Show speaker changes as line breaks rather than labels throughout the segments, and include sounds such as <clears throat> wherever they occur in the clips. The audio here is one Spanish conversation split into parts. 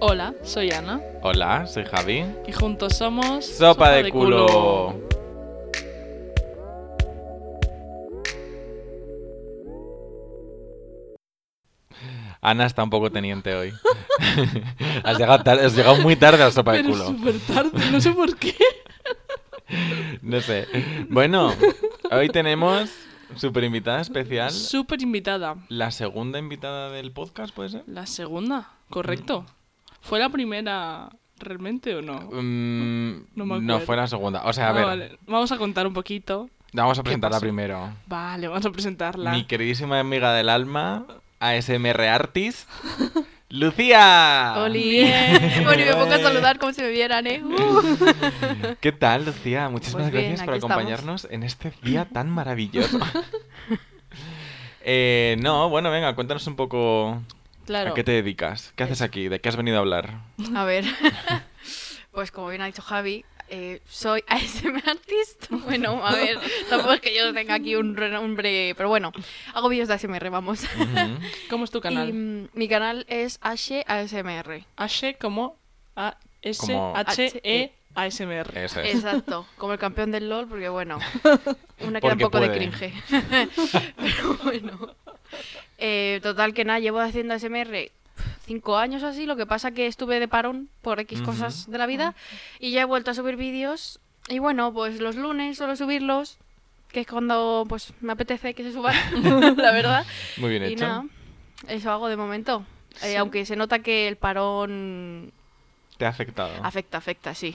Hola, soy Ana
Hola, soy Javi.
y juntos somos
Sopa, de, culo. Ana está un poco teniente hoy. <laughs> has, llegado tar- has llegado muy tarde a sopa de culo.
súper tarde, no sé por qué. <laughs>
No sé. Bueno, hoy tenemos super invitada especial.
Súper invitada.
La segunda invitada del podcast, ¿puede ser?
La segunda, correcto. ¿Fue la primera realmente o no?
Mm,
No me
no fue la segunda. O sea, a
Ah,
ver,
vale. Vamos a contar un poquito.
vamos a presentarla primero.
Vale, vamos a presentarla.
Mi queridísima amiga del alma, ASMR Artist, <laughs> Lucía.
Oli.
Bien.
bueno, y me pongo a <laughs> saludar como si me vieran, ¿eh? Uh. <laughs>
¿Qué tal, Lucía? Muchísimas
Pues bien,
gracias por
estamos.
acompañarnos en este día tan maravilloso. Eh, no, bueno, venga, cuéntanos un poco
Claro.
a qué te dedicas. ¿Qué haces aquí? ¿De qué has venido a hablar?
A ver, <laughs> <laughs> pues como bien ha dicho Javi, eh, soy ASM Artist. <laughs> Bueno, a ver, tampoco es que yo tenga aquí un renombre, pero bueno, hago vídeos de ASMR, vamos.
¿Cómo es tu canal?
mi canal es Ashe ASMR.
H como A S
Como-
H E A S M R.
Eso es.
Exacto, como el campeón del LOL, porque bueno, una queda un
Porque
poco de cringe. Pero bueno. Eh, total que nada, llevo haciendo ASMR cinco años así, lo que pasa que estuve de parón por X cosas de la vida y ya he vuelto a subir vídeos y bueno, pues los lunes suelo subirlos, que es cuando pues me apetece que se suban, <laughs> la verdad.
Muy bien
Y
hecho.
nada, eso hago de momento. Eh. Aunque se nota que el parón
¿Te ha afectado?
afecta, afecta, sí.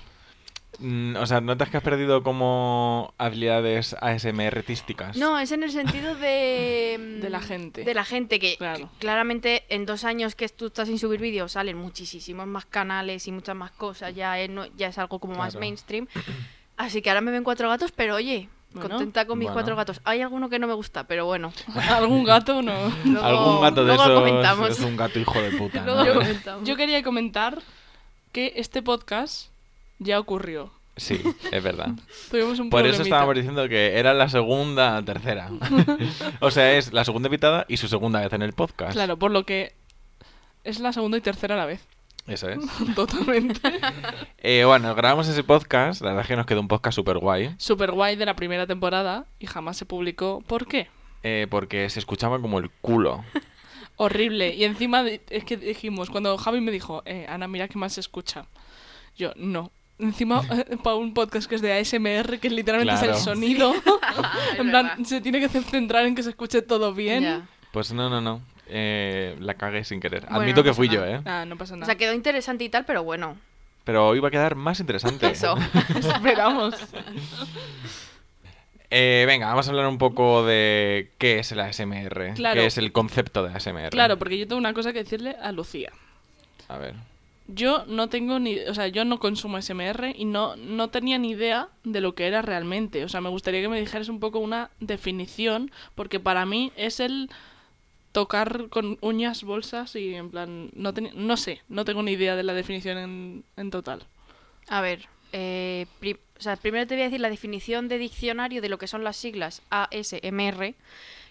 Mm, o sea, ¿notas que has perdido como habilidades ASMR artísticas?
No, es en el sentido de...
De la gente.
De la gente, que,
Claro.
que claramente en dos años que tú estás sin subir vídeos salen muchísimos más canales y muchas más cosas, ya es, no- ya es algo como más mainstream. <clears throat> Así que ahora me ven cuatro gatos, pero oye,
Bueno,
contenta con mis
bueno.
cuatro gatos. Hay alguno que no me gusta, pero bueno. <laughs>
¿Algún gato no? <laughs>
Luego,
Algún gato de
luego
esos
comentamos.
es un gato hijo de puta. <laughs>
Luego
¿no?
comentamos.
Yo quería comentar que este podcast ya ocurrió.
Sí, es verdad. <laughs>
Tuvimos un
Por eso estábamos diciendo que era la segunda, tercera. <laughs> o sea, es la segunda invitada y su segunda vez en el podcast.
Claro, por lo que es la segunda y tercera a la vez.
Eso es. <laughs>
Totalmente.
Eh, bueno, grabamos ese podcast. La verdad es que nos quedó un podcast súper guay.
Super guay de la primera temporada y jamás se publicó. ¿Por qué?
eh, porque se escuchaba como el culo.
Horrible. Y encima de- es que dijimos, cuando Javi me dijo, eh, Ana, mira que más se escucha. Yo, no. Encima, <laughs> eh, para un podcast que es de ASMR, que literalmente es el sonido. <laughs>
Es <laughs>
en plan,
verdad.
se tiene que centrar en que se escuche todo bien.
Ya.
Pues no, no, no. Eh, la cagué sin querer.
Bueno,
Admito
no
que
pasa
fui
nada.
yo, ¿eh?
Ah, no pasa
O
nada.
sea, quedó interesante y tal, pero bueno.
Pero hoy va a quedar más interesante.
Eso.
Esperamos.
Eh, venga, vamos a hablar un poco de qué es el ASMR.
Claro.
¿Qué es el concepto de ASMR?
Claro, porque yo tengo una cosa que decirle a Lucía.
A ver.
Yo no tengo ni, o sea, yo no consumo SMR y no, no tenía ni idea de lo que era realmente. O sea, me gustaría que me dijeras un poco una definición, porque para mí es el tocar con uñas, bolsas y en plan, no, teni- no sé, no tengo ni idea de la definición en, en total.
A ver, eh, o sea, primero te voy a decir la definición de diccionario de lo que son las siglas ASMR,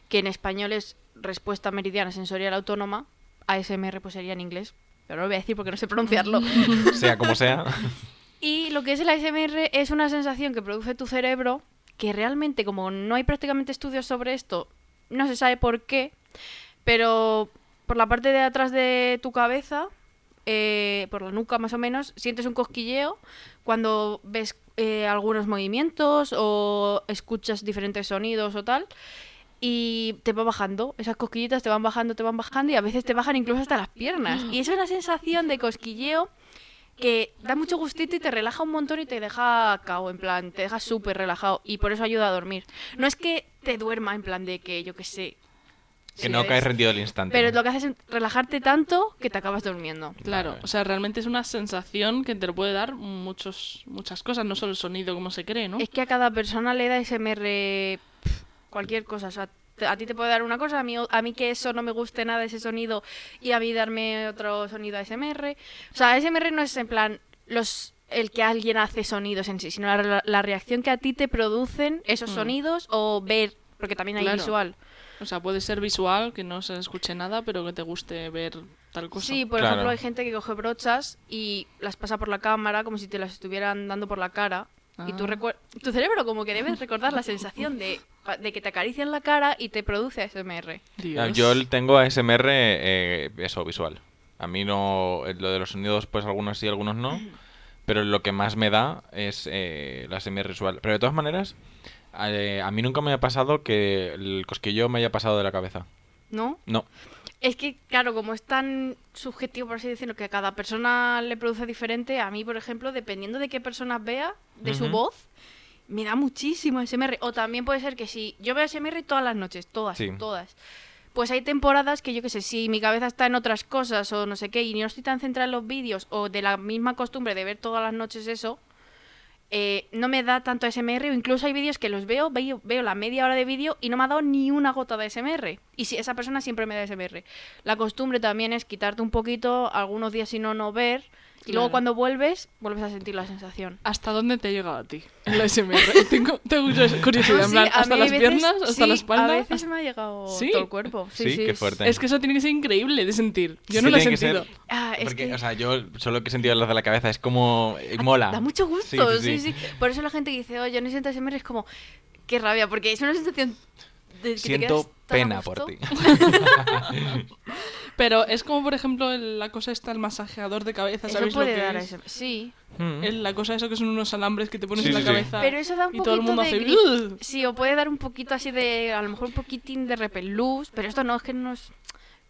que en español es respuesta meridiana sensorial autónoma, ASMR pues sería en inglés, pero no lo voy a decir porque no sé pronunciarlo. <laughs>
Sea como sea. <laughs>
y lo que es el ASMR es una sensación que produce tu cerebro, que realmente como no hay prácticamente estudios sobre esto, no se sabe por qué, pero por la parte de atrás de tu cabeza, eh, por la nuca más o menos, sientes un cosquilleo cuando ves eh, algunos movimientos o escuchas diferentes sonidos o tal. Y te va bajando, esas cosquillitas te van bajando, te van bajando y a veces te bajan incluso hasta las piernas. Y es una sensación de cosquilleo que da mucho gustito y te relaja un montón y te deja cao, en plan, te deja súper relajado y por eso ayuda a dormir. No es que te duerma en plan de que, yo qué sé.
que
si
no caes rendido al instante.
Pero lo que haces es relajarte tanto que te acabas durmiendo.
Claro,
Vale.
o sea, realmente es una sensación que te lo puede dar muchos, muchas cosas, no solo el sonido como se cree, ¿no?
Es que a cada persona le da SMR cualquier cosa. O sea, a ti te puede dar una cosa, a mí, a mí que eso no me guste nada ese sonido y a mí darme otro sonido ASMR. O sea, ASMR no es en plan los el que alguien hace sonidos en sí, sino la, la reacción que a ti te producen esos
Mm.
sonidos o ver, porque también hay
Claro.
visual.
O sea, puede ser visual, que no se escuche nada, pero que te guste ver tal cosa.
Sí, por
Claro.
ejemplo, hay gente que coge brochas y las pasa por la cámara como si te las estuvieran dando por la cara. Y tú
Ah.
recuer- tu cerebro como que debes recordar la sensación de, de que te acarician la cara y te produce ASMR.
Dios.
Ah, Yo tengo ASMR, eh, eso, visual. A mí no, eh, lo de los sonidos, pues algunos sí, algunos no. <clears throat> Pero lo que más me da es eh, la ASMR visual. Pero de todas maneras, eh, a mí nunca me ha pasado que el cosquillo me haya pasado de la cabeza.
¿No?
No.
Es que, claro, como es tan subjetivo, por así decirlo, que a cada persona le produce diferente, a mí, por ejemplo, dependiendo de qué personas vea, de su voz, me da muchísimo SMR. O también puede ser que si yo veo SMR todas las noches, todas,
Sí.
todas. Pues hay temporadas que yo qué sé, si mi cabeza está en otras cosas o no sé qué y no estoy tan centrada en los vídeos o de la misma costumbre de ver todas las noches eso, eh, no me da tanto SMR o incluso hay vídeos que los veo, veo, veo la media hora de vídeo y no me ha dado ni una gota de SMR. Y si esa persona siempre me da SMR. La costumbre también es quitarte un poquito, algunos días si no, no ver. Y luego
Claro.
cuando vuelves, vuelves a sentir la sensación.
¿Hasta dónde te ha llegado a ti la SMR? <laughs> tengo, tengo curiosidad, en
Sí,
plan, ¿hasta las
veces-
piernas? ¿Hasta
sí,
la espalda?
A veces me ha llegado <laughs>
¿Sí?
todo el cuerpo. Sí,
Sí,
sí,
qué fuerte.
Es que eso tiene que ser increíble de sentir. Yo
Sí,
no lo he
ser-
sentido.
Ah, es
Porque,
que
o sea, yo solo que he sentido las de la cabeza es como... eh, mola.
Da mucho gusto,
Sí,
sí,
sí,
sí. Por eso la gente que dice, oye, yo no siento SMR, es como, qué rabia, porque es una sensación de que te
Siento
a
pena por ti. <laughs>
Pero es como, por ejemplo, el- la cosa esta, el masajeador de cabeza,
Eso
¿sabéis
puede
lo que
dar
es?
Sí,
Mm.
El- la cosa eso que son unos alambres que te pones
Sí,
en la
sí, sí.
cabeza.
pero eso da un
y
poquito
todo el mundo
de
hace...
grip.
"Ugh".
Sí, o puede dar un poquito así de, a lo mejor un poquitín de repelús, pero esto no, es que no es...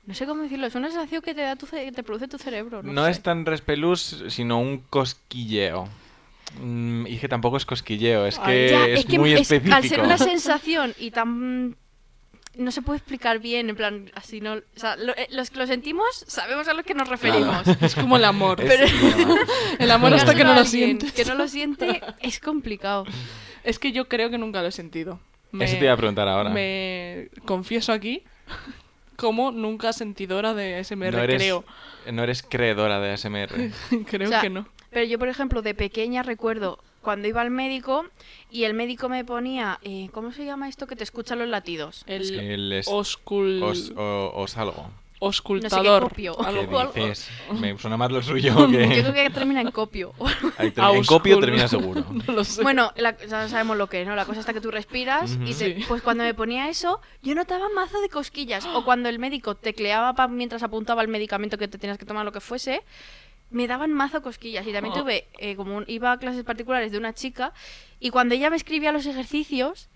No sé cómo decirlo, es una sensación que te da tu ce- que te produce tu cerebro. No,
No
sé.
es tan respelús, sino un cosquilleo. Mm, y que tampoco es cosquilleo, es
Ay,
que
Ya,
es,
es que
muy
es-
específico.
al ser una <laughs> sensación y tan... No se puede explicar bien, en plan, así no... O sea, lo- eh, los que lo sentimos sabemos a lo que nos referimos.
Es como el amor.
Pero- <laughs>
El amor hasta que no lo sientes.
Que no lo siente es complicado.
Es que yo creo que nunca lo he sentido. Me,
Eso te iba a preguntar ahora.
Me confieso aquí como nunca sentidora de SMR,
no, eres,
creo.
no eres creedora de ASMR. <laughs>
creo
O sea,
que no.
Pero yo, por ejemplo, de pequeña recuerdo cuando iba al médico y el médico me ponía, eh, ¿cómo se llama esto que te escucha los latidos?
El
El es-
oscul...
os, o- os algo.
oscultador.
copio.
¿Qué
Algo- algo-
dices? Me suena más lo suyo <laughs>
Yo
que...
creo que termina en copio. <laughs>
Ahí termina- en copio termina seguro. <laughs>
no lo sé.
bueno, la- ya sabemos lo que es, ¿no? La cosa está que tú respiras y
Sí.
pues cuando me ponía eso, yo notaba mazo de cosquillas. O cuando el médico tecleaba pa- mientras apuntaba el medicamento que te tenías que tomar, lo que fuese, me daban mazo cosquillas. Y también
Oh.
tuve, eh, como un- iba a clases particulares de una chica, y cuando ella me escribía los ejercicios,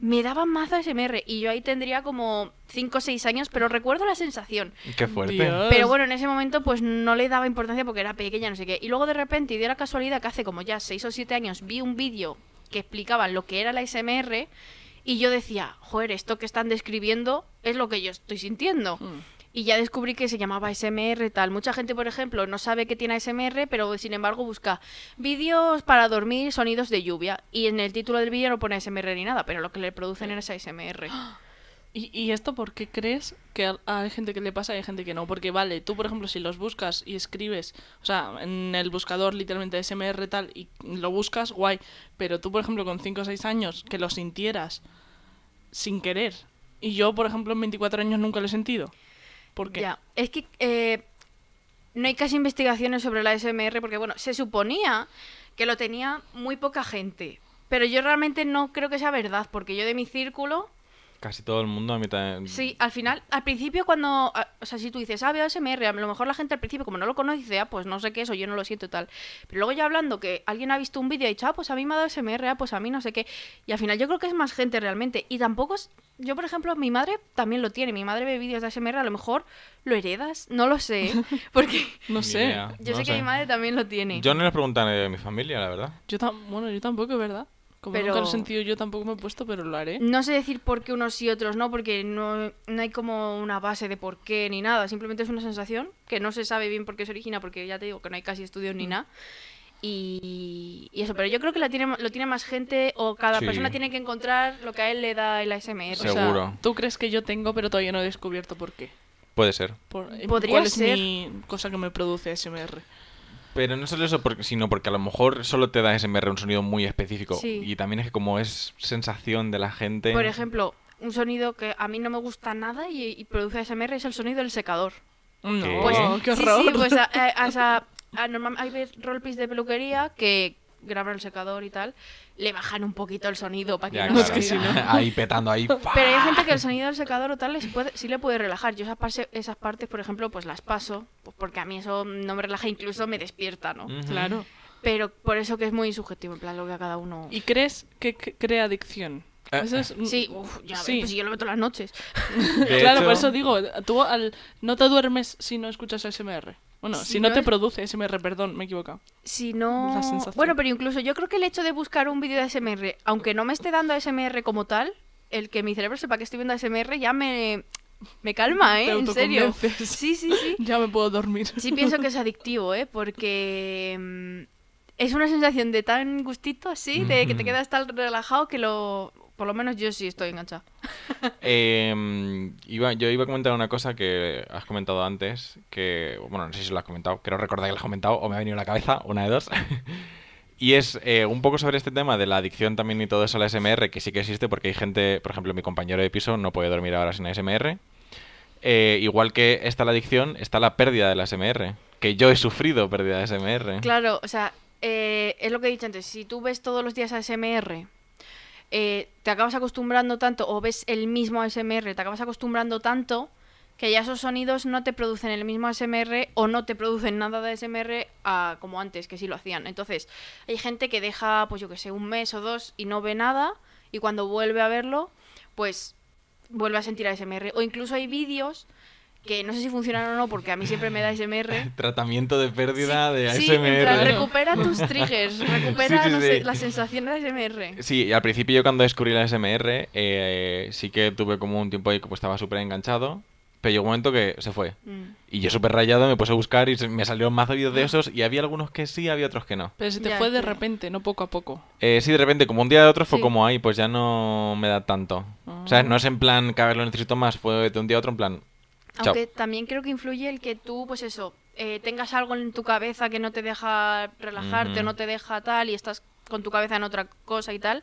me daban mazo SMR. Y yo ahí tendría como 5 o 6 años, pero recuerdo la sensación.
Qué fuerte.
Dios.
Pero bueno, en ese momento pues no le daba importancia porque era pequeña, no sé qué. Y luego de repente, y dio la casualidad que hace como ya 6 o 7 años vi un vídeo que explicaba lo que era la SMR y yo decía, joder, esto que están describiendo es lo que yo estoy sintiendo.
Mm.
Y ya descubrí que se llamaba SMR tal. Mucha gente, por ejemplo, no sabe que tiene SMR, pero sin embargo busca vídeos para dormir, sonidos de lluvia. Y en el título del vídeo no pone SMR ni nada, pero lo que le producen es ASMR. <gasps>
¿Y, y esto por qué crees que hay gente que le pasa y hay gente que no? Porque vale, tú por ejemplo si los buscas y escribes, o sea, en el buscador literalmente SMR tal y lo buscas, guay, pero tú por ejemplo con 5 o 6 años que lo sintieras sin querer y yo por ejemplo en 24 años nunca lo he sentido.
Ya, es que eh, no hay casi investigaciones sobre la SMR porque, bueno, se suponía que lo tenía muy poca gente. Pero yo realmente no creo que sea verdad, porque yo de mi círculo,
Casi todo el mundo a mí también.
sí, al final, al principio cuando, o sea, si tú dices, ah, veo SMR, a lo mejor la gente al principio, como no lo conoce, dice, ah, pues no sé qué es, o yo no lo siento y tal. Pero luego ya hablando que alguien ha visto un vídeo y ha dicho, ah, pues a mí me ha dado SMR, ah, pues a mí no sé qué. Y al final yo creo que es más gente realmente. Y tampoco es, yo por ejemplo, mi madre también lo tiene, mi madre ve vídeos de SMR, a lo mejor lo heredas, no lo sé, <laughs> porque... <laughs>
No sé.
idea.
Yo
No
sé que mi madre también lo tiene.
Yo no les pregunté a nadie de mi familia, la verdad.
Yo tam- bueno, yo tampoco, ¿verdad? Como
Pero-
nunca lo he sentido yo tampoco me he puesto, pero lo haré.
No sé decir por qué unos y otros no, porque no, no hay como una base de por qué ni nada. Simplemente es una sensación que no se sabe bien por qué se origina, porque ya te digo que no hay casi estudios
Mm.
ni nada. Y, y eso, pero yo creo que la tiene, lo tiene más gente o cada
Sí.
persona tiene que encontrar lo que a él le da el ASMR.
O sea,
Seguro.
tú crees que yo tengo, pero todavía no he descubierto por qué.
Puede ser.
Por-
Podría
¿Cuál es mi cosa que me produce SMR?
Pero no solo eso, porque, sino porque a lo mejor solo te da SMR un sonido muy específico.
Sí.
Y también es que como es sensación de la gente...
Por ejemplo, un sonido que a mí no me gusta nada y, y produce ASMR es el sonido del secador.
No,
¿Qué?
Pues,
qué
sí,
horror.
sí, pues a- sea, <laughs> a- normal- hay veces roleplays de peluquería que graban el secador y tal, le bajan un poquito el sonido para que
Ya,
no
claro.
que no.
Ahí petando ahí.
Pero hay gente que el sonido del secador o tal les puede, sí le puede relajar. Yo esas, esas partes, por ejemplo, pues las paso, pues porque a mí eso no me relaja, incluso me despierta, ¿no?
Claro.
Pero por eso que es muy subjetivo, en plan, lo que a cada uno...
¿Y crees que crea adicción?
Eh,
Eso es...
Sí, uf, ya ves,
Sí.
pues yo lo meto las noches. <laughs>
De
claro,
hecho-
por eso digo, tú al... no te duermes si no escuchas ASMR. Bueno,
Si
si no
no
te
es-
produce ASMR, perdón, me he equivocado.
Si no... Bueno, pero incluso yo creo que el hecho de buscar un vídeo de ASMR, aunque no me esté dando ASMR como tal, el que mi cerebro sepa que estoy viendo ASMR ya me, me calma, ¿eh?
Te
En serio. Sí, sí, sí. <laughs>
Ya me puedo dormir.
Sí pienso que es <laughs> adictivo, ¿eh? Porque mm, es una sensación de tan gustito así, de que te quedas tan relajado que lo... Por lo menos yo sí estoy enganchada. <laughs>
Eh, iba, yo iba a comentar una cosa que has comentado antes, que, bueno, no sé si lo has comentado, creo recordar que lo has comentado o me ha venido a la cabeza, una de dos. <laughs> y es eh, un poco sobre este tema de la adicción también y todo eso a la SMR, que sí que existe porque hay gente, por ejemplo, mi compañero de piso no puede dormir ahora sin ASMR. Eh, igual que está la adicción, está la pérdida de la SMR, que yo he sufrido pérdida de SMR.
Claro, o sea, eh, es lo que he dicho antes. Si tú ves todos los días ASMR, eh, te acabas acostumbrando tanto, o ves el mismo ASMR, te acabas acostumbrando tanto que ya esos sonidos no te producen el mismo ASMR o no te producen nada de ASMR a- como antes, que sí lo hacían. Entonces, hay gente que deja, pues yo que sé, un mes o dos y no ve nada, y cuando vuelve a verlo, pues vuelve a sentir ASMR. O incluso hay vídeos que no sé si funcionan o no, porque a mí siempre me da ASMR. <laughs>
Tratamiento de pérdida de
Sí,
ASMR.
en plan, recupera tus triggers, <laughs> recupera
Sí, sí,
no sé,
sí.
la sensación de ASMR.
Sí, al principio yo cuando descubrí la SMR eh, sí que tuve como un tiempo ahí que pues, estaba súper enganchado, pero llegó un momento que se fue.
Mm.
Y yo súper rayado me puse a buscar y me salieron más vídeos de esos y había algunos que sí, había otros que no.
Pero se te
Ya,
fue de
sí.
repente, no poco a poco.
Eh, sí, de repente, como un día de otro fue
Sí.
como ahí, pues ya no me da tanto. O sea,
Ah.
no es en plan, cada vez lo necesito más, fue de un día a otro en plan, chao.
Aunque también creo que influye el que tú, pues eso, eh, tengas algo en tu cabeza que no te deja relajarte o no te deja tal y estás con tu cabeza en otra cosa y tal.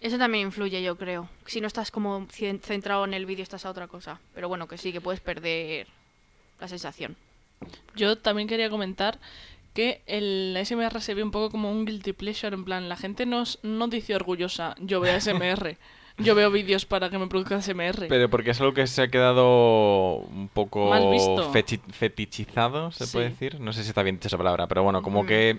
Eso también influye, yo creo. Si no estás como cien- centrado en el vídeo, estás a otra cosa. Pero bueno, que sí, que puedes perder la sensación.
Yo también quería comentar que el ASMR se ve un poco como un guilty pleasure, en plan, la gente no, no dice orgullosa, yo veo ASMR, <laughs> yo veo vídeos para que me produzca ASMR.
Pero porque es algo que se ha quedado un poco
Mal visto.
fechi- fetichizado, se
Sí.
puede decir. No sé si está bien dicha esa palabra, pero bueno, como
Mm.
que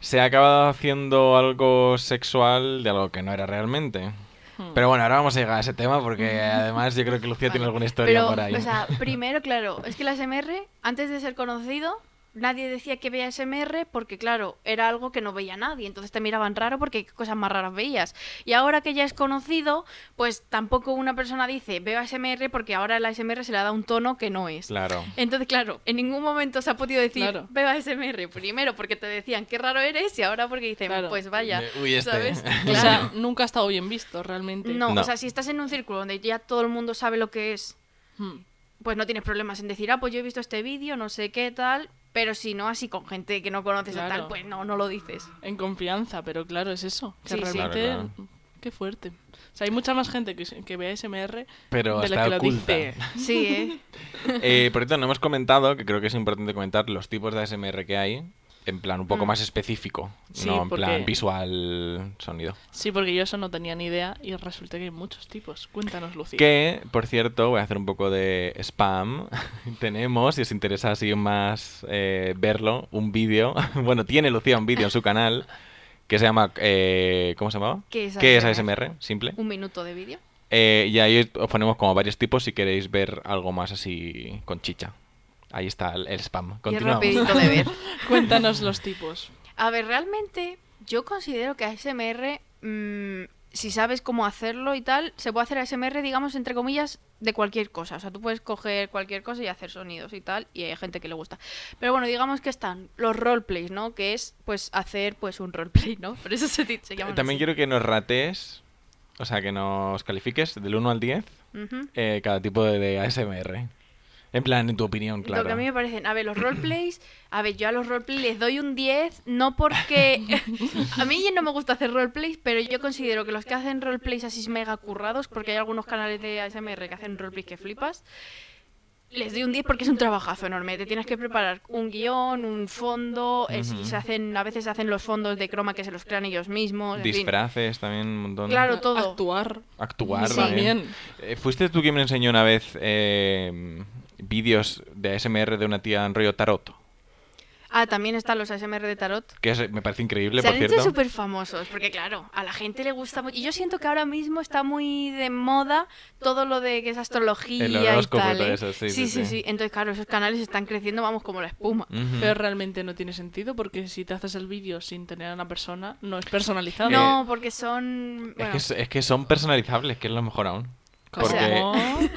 se ha acabado haciendo algo sexual de algo que no era realmente.
Hmm.
Pero bueno, ahora vamos a llegar a ese tema porque <laughs> además yo creo que Lucía tiene alguna historia
Pero,
por ahí.
o sea, <laughs> primero, claro, es que el ASMR, antes de ser conocido, nadie decía que veía ASMR porque, claro, era algo que no veía nadie. Entonces te miraban raro porque qué cosas más raras veías. Y ahora que ya es conocido, pues tampoco una persona dice veo ASMR porque ahora el ASMR se le da un tono que no es.
Claro.
Entonces, claro, en ningún momento se ha podido decir
Claro.
veo ASMR. Primero porque te decían qué raro eres y ahora porque dicen,
Claro.
pues vaya.
Uy, este.
¿Sabes? <laughs>
O sea, nunca ha estado bien visto realmente.
no,
No.
o sea, si estás en un círculo donde ya todo el mundo sabe lo que es
Hmm.
pues no tienes problemas en decir, ah, pues yo he visto este vídeo, no sé qué tal, pero si no, así con gente que no conoces o
Claro.
tal, pues no, no lo dices.
En confianza, pero claro, es eso. Que
Sí, sí.
realmente.
Claro,
Qué fuerte. O sea, hay mucha más gente que, se- que ve ASMR
Pero
de la
está
que lo
oculta.
dice.
Sí, ¿eh? <laughs>
Eh, por cierto, no hemos comentado, que creo que es importante comentar, los tipos de ASMR que hay, en plan un poco
Mm.
más específico,
Sí,
no en
porque-
plan visual, sonido.
Sí, porque yo eso no tenía ni idea y resulta que hay muchos tipos. Cuéntanos, Lucía.
Que, por cierto, voy a hacer un poco de spam. <laughs> Tenemos, si os interesa así más eh, verlo, un vídeo. <laughs> bueno, tiene Lucía un vídeo en su canal que se llama... eh, ¿Cómo se llamaba?
¿Qué es
¿Qué es
ASMR?
ASMR? Simple.
Un minuto de vídeo.
Eh, y ahí os ponemos como varios tipos si queréis ver algo más así con chicha. Ahí está el, el spam. Continuamos.
rapidito de ver. <laughs>
Cuéntanos los tipos.
A ver, realmente yo considero que ASMR, mm, si sabes cómo hacerlo y tal, se puede hacer ASMR, digamos, entre comillas, de cualquier cosa. O sea, tú puedes coger cualquier cosa y hacer sonidos y tal, y hay gente que le gusta. Pero bueno, digamos que están los roleplays, ¿no? Que es, pues, hacer, pues, un roleplay, ¿no? <laughs> Por eso se, se llaman
También
así.
quiero que nos rates, o sea, que nos califiques del 1 al 10
Ujú.
eh, cada tipo de, de ASMR. En plan, en tu opinión, claro.
Lo que a mí me parecen, a ver, los roleplays, a ver, yo a los roleplays les doy un 10, no porque... <laughs> a mí no me gusta hacer roleplays, pero yo considero que los que hacen roleplays así mega currados, porque hay algunos canales de ASMR que hacen roleplays que flipas, les doy un 10 porque es un trabajazo enorme. Te tienes que preparar un guion, un fondo, es-
Ujú.
se hacen, a veces se hacen los fondos de croma que se los crean ellos mismos. en fin.
Disfraces también un montón.
Claro, todo.
Actuar.
Actuar
Sí.
también.
También.
Eh, ¿Fuiste tú quien me enseñó una vez eh, vídeos de ASMR de una tía en rollo tarot?
Ah, también están los ASMR de tarot.
Que es- me parece increíble,
Se
por
han hecho
cierto.
súper famosos, porque claro, a la gente le gusta mucho. Y yo siento que ahora mismo está muy de moda todo lo de que es astrología
El
y
horóscopo y
tal.
todo
¿eh?
eso, sí,
sí,
sí,
sí,
sí.
Entonces, claro, esos canales están creciendo, vamos, como la espuma.
Ujú.
Pero realmente no tiene sentido porque si te haces el vídeo sin tener a una persona, no es personalizado.
No, porque son...
Es,
bueno,
que, es- es que son personalizables, que es lo mejor aún.
¿Cómo?
Porque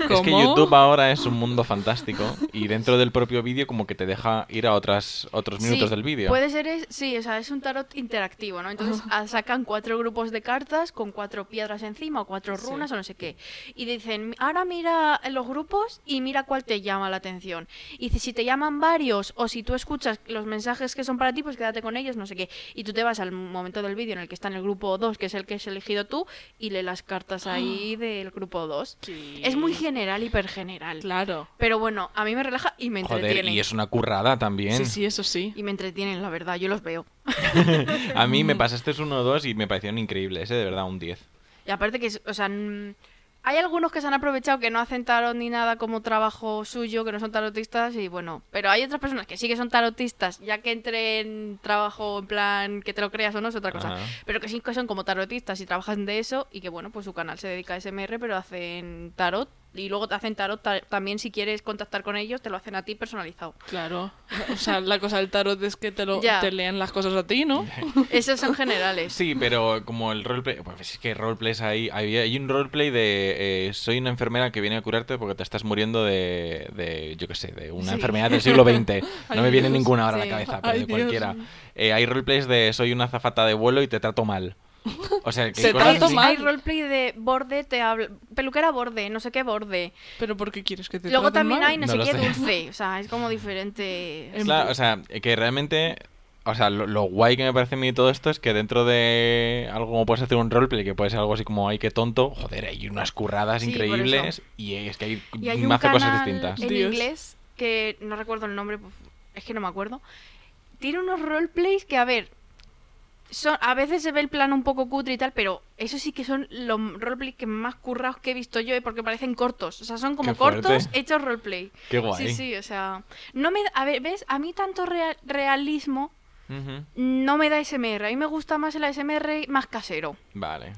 ¿Cómo?
es que YouTube ahora es un mundo fantástico y dentro del propio vídeo como que te deja ir a otras otros minutos
Sí,
del vídeo.
Puede ser, es- sí, o sea, es un tarot interactivo, ¿no? Entonces ah, sacan cuatro grupos de cartas con cuatro piedras encima o cuatro
Sí.
runas o no sé qué. Y dicen, ahora mira los grupos y mira cuál te llama la atención. Y si si te llaman varios o si tú escuchas los mensajes que son para ti, pues quédate con ellos, no sé qué. Y tú te vas al momento del vídeo en el que está en el grupo 2, que es el que has elegido tú, y lees las cartas ahí del grupo 2.
Sí.
Es muy general, hiper general.
Claro.
Pero bueno, a mí me relaja y me
Joder,
entretiene.
y es una currada también.
Sí, sí, eso sí.
Y me entretienen, la verdad, yo los veo. <laughs>
A mí me <laughs> pasaste uno o dos y me parecieron increíbles, ¿eh? de verdad, un 10.
Y aparte que, o sea, hay algunos que se han aprovechado que no hacen tarot ni nada como trabajo suyo, que no son tarotistas y bueno, pero hay otras personas que sí que son tarotistas, ya que entre en trabajo en plan que te lo creas o no es otra cosa,
Ajá.
pero que sí que son como tarotistas y trabajan de eso y que bueno, pues su canal se dedica a SMR, pero hacen tarot y luego te hacen tarot ta- también si quieres contactar con ellos, te lo hacen a ti personalizado.
Claro. O sea, la cosa del tarot es que te, lo,
Ya.
te lean las cosas a ti, ¿no? <laughs>
Esos son generales.
Sí, pero como el roleplay, pues es que roleplays hay, hay, hay un roleplay de eh, soy una enfermera que viene a curarte porque te estás muriendo de, de yo qué sé, de una
Sí.
enfermedad del siglo XX. <laughs> No
Ay,
me viene
Dios.
ninguna ahora a la cabeza, pero
Ay,
de cualquiera. Eh, hay roleplays de soy una azafata de vuelo y te trato mal. O sea, que
Se
hay
roleplay de borde, te habla, peluquera borde, no sé qué borde.
Pero ¿por qué quieres que te
Luego también
mal?
hay no,
No
sé qué
sé.
dulce. O sea, es como diferente.
Claro, o sea, que realmente, o sea, lo, lo guay que me parece a mí todo esto es que dentro de algo como puedes hacer un roleplay, que puede ser algo así como, ay, qué tonto, joder, hay unas curradas
Sí,
increíbles y es que hay,
Y hay un
mazo cosas
canal
distintas.
en
Dios.
inglés que no recuerdo el nombre, pues, es que no me acuerdo. Tiene unos roleplays que, a ver, son, a veces se ve el plano un poco cutre y tal, pero eso sí que son los roleplays que más currados que he visto yo, porque parecen cortos. O sea, son como cortos hechos roleplay.
Qué guay.
Sí, sí, o sea. No me, a ver, ¿ves? A mí tanto rea- realismo no me da SMR. A mí me gusta más el ASMR más casero.
Vale.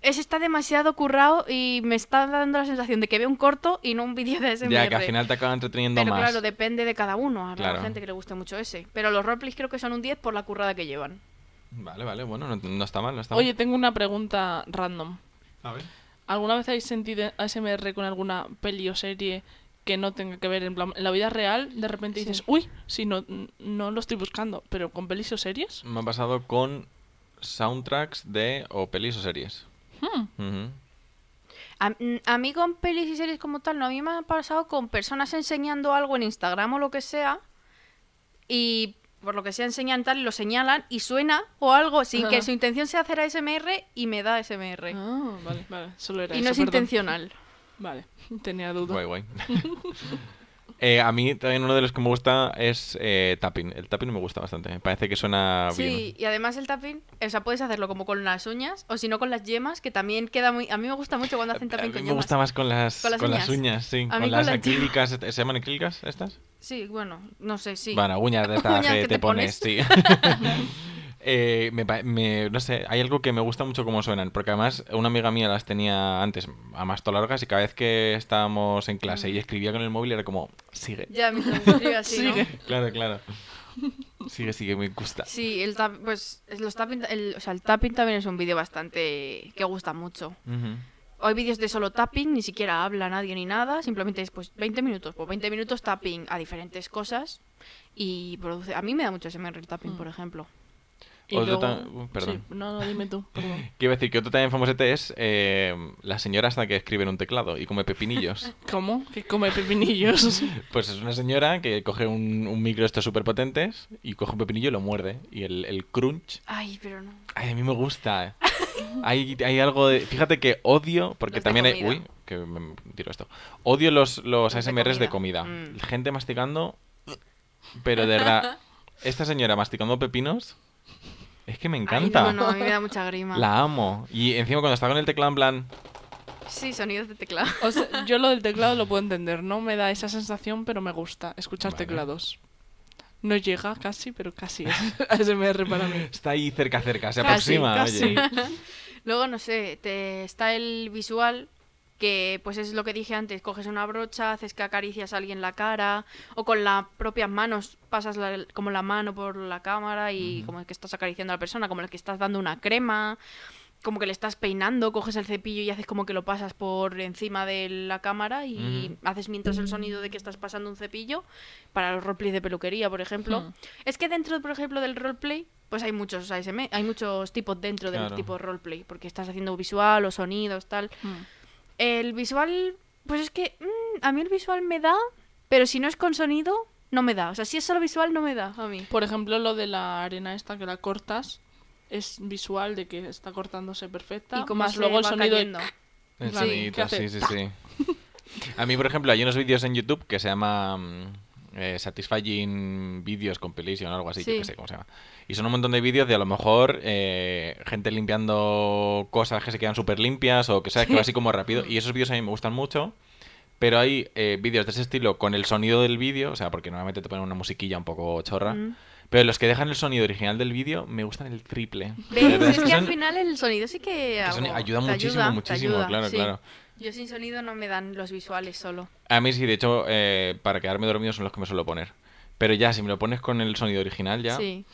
Ese está demasiado currado y me está dando la sensación de que veo un corto y no un vídeo de SMR.
Ya, que al final te acaba entreteniendo
Pero
más.
claro, depende de cada uno. Habrá
Claro.
gente que le guste mucho ese. Pero los roleplays creo que son un 10 por la currada que llevan.
Vale, vale, bueno, no, no está mal, no está
Oye,
mal.
tengo una pregunta random.
A ver.
¿Alguna vez habéis sentido ASMR con alguna peli o serie que no tenga que ver en, plan- en la vida real? De repente
Sí.
dices, uy, sí, no, no lo estoy buscando, pero con pelis o series.
Me ha pasado con soundtracks de o pelis o series.
Hmm.
A, a mí con pelis y series como tal, no, a mí me ha pasado con personas enseñando algo en Instagram o lo que sea y por lo que sea enseñan tal y lo señalan y suena o algo sin que su intención sea hacer ASMR y me da ASMR.
Ah, vale, vale, solo era
y
eso,
no es
perdón.
intencional.
Vale, <laughs> tenía duda.
Guay, guay. <laughs> Eh, a mí también uno de los que me gusta es eh, tapping. El tapping me gusta bastante. Me parece que suena bien.
Sí, y además el tapping, o sea, puedes hacerlo como con las uñas o si no con las yemas, que también queda muy... A mí me gusta mucho cuando hacen tapping con
me
yemas.
gusta más con las,
¿Con las
con las
uñas?
sí. Con
con
las acrílicas. ¿Se llaman acrílicas estas?
Sí, bueno, no sé, sí.
Bueno, uñas de <laughs> estas que,
que
te
te
pones,
pones.
sí. <laughs> Eh, me, pa- me- no sé, hay algo que me gusta mucho cómo suenan, porque además una amiga mía las tenía antes a más largas y cada vez que estábamos en clase y escribía con el móvil era como, sigue.
Ya, me escribe así, ¿no?
Sigue.
Claro, claro. Sigue, sigue, me gusta.
Sí, el tap, pues es- los tapping, el, o sea, el tapping también es un vídeo bastante que gusta mucho.
Ujú.
Hay vídeos de solo tapping, ni siquiera habla nadie ni nada, simplemente es pues 20 minutos, pues 20 minutos tapping a diferentes cosas y produce... A mí me da mucho SMR el tapping,
Mm.
por ejemplo.
Y
Otro
luego...
uh, perdón.
Sí, no, no, dime tú, <laughs> perdón.
Quiero decir que otro también famosete es eh, la señora hasta que escribe en un teclado y come pepinillos. <laughs>
¿Cómo? Que come pepinillos. <laughs>
Pues es una señora que coge un, un micro de estos súper potentes y coge un pepinillo y lo muerde. Y el, el crunch,
Ay, pero no.
ay, a mí me gusta. Hay, hay algo de... Fíjate que odio, porque
Los
también hay... Uy, que me tiro esto. Odio los, los
Los
ASMRs de
comida.
comida.
Mm.
Gente masticando. Pero de verdad, esta señora masticando pepinos. Es que me
Ay,
encanta.
no, no, a mí me da mucha grima.
La amo. Y encima cuando está con el teclado en plan.
Sí, sonidos de teclado.
O sea, <laughs> yo lo del teclado lo puedo entender, no me da esa sensación, pero me gusta escuchar
Vale.
teclados. No llega casi, pero casi es <laughs> ASMR para mí.
Está ahí cerca, cerca. Se
Casi,
aproxima.
casi.
oye. <laughs>
Luego, no sé, te está el visual, que pues es lo que dije antes, coges una brocha, haces que acaricias a alguien la cara, o con las propias manos pasas la- como la mano por la cámara y como que estás acariciando a la persona, como el que estás dando una crema, como que le estás peinando, coges el cepillo y haces como que lo pasas por encima de la cámara y haces mientras el sonido de que estás pasando un cepillo para los roleplays de peluquería, por ejemplo.
Hmm.
Es que dentro, por ejemplo, del roleplay, pues hay muchos ASM, hay muchos tipos dentro del tipo roleplay, porque estás haciendo visual o sonidos, tal. El visual, pues es que mm, a mí el visual me da, pero si no es con sonido, no me da. O sea, si es solo visual, no me da a mí.
Por ejemplo, lo de la arena esta que la cortas es visual de que está cortándose perfecta,
Y como
más luego el
va
sonido de-
cayendo.
El
Sí,
sí, sí, sí. A mí, por ejemplo, hay unos vídeos en YouTube que se llama eh, Satisfying Videos Compilation o algo así, yo que sé cómo se llama. Y son un montón de vídeos de a lo mejor eh, gente limpiando cosas que se quedan súper limpias o que sea, que va así como rápido. Y esos vídeos a mí me gustan mucho. Pero hay eh, vídeos de ese estilo con el sonido del vídeo, o sea, porque normalmente te ponen una musiquilla un poco chorra.
Mm.
Pero los que dejan el sonido original del vídeo me gustan el triple.
¿Ves? Es que al
son-
final el sonido sí que,
que son-
algo-
ayuda
te
muchísimo,
ayuda,
muchísimo,
ayuda,
claro,
sí.
claro.
Yo sin sonido no me dan los visuales solo.
A mí sí, de hecho, eh, para quedarme dormido son los que me suelo poner. Pero ya, si me lo pones con el sonido original, ya,
Sí.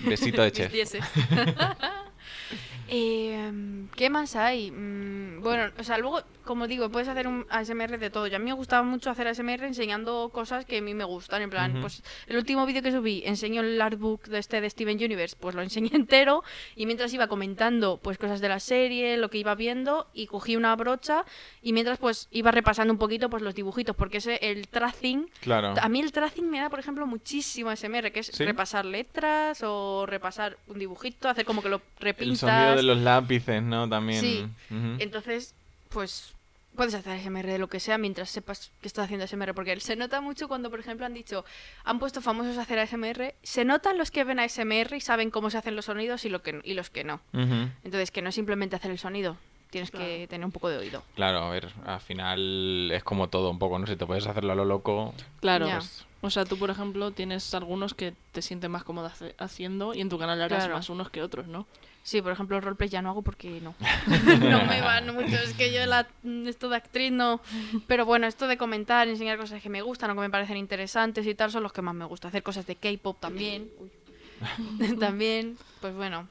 besito de <laughs> chef. <laughs>
Eh, ¿Qué más hay? Mm, bueno, o sea, luego, como digo, puedes hacer un ASMR de todo. Y a mí me gustaba mucho hacer ASMR enseñando cosas que a mí me gustan. En plan, pues el último vídeo que subí, enseño el artbook de este de Steven Universe, pues lo enseñé <laughs> entero. Y mientras iba comentando, pues cosas de la serie, lo que iba viendo, y cogí una brocha. Y mientras, pues iba repasando un poquito, pues los dibujitos, porque ese, el tracing
Claro.
a mí el tracing me da, por ejemplo, muchísimo ASMR, que es
¿Sí?
repasar letras o repasar un dibujito, hacer como que lo repintas.
De los lápices, ¿no? También.
Sí. Entonces, pues puedes hacer ASMR de lo que sea mientras sepas que estás haciendo ASMR, porque se nota mucho cuando, por ejemplo, han dicho, han puesto famosos a hacer ASMR, se notan los que ven ASMR y saben cómo se hacen los sonidos y, lo que, y los que no. Entonces, que no es simplemente hacer el sonido, tienes que tener un poco de oído.
Claro, a ver, al final es como todo un poco, ¿no? Si te puedes hacerlo a lo loco.
Claro.
Pues,
O sea, tú, por ejemplo, tienes algunos que te sientes más cómoda hace- haciendo y en tu canal harás
Claro.
más unos que otros, ¿no?
Sí, por ejemplo, el roleplay ya no hago porque no. <laughs> no me van mucho. Es que yo la, esto de actriz no. Pero bueno, esto de comentar, enseñar cosas que me gustan o que me parecen interesantes y tal son los que más me gusta. Hacer cosas de K-pop también. <laughs> También, pues bueno.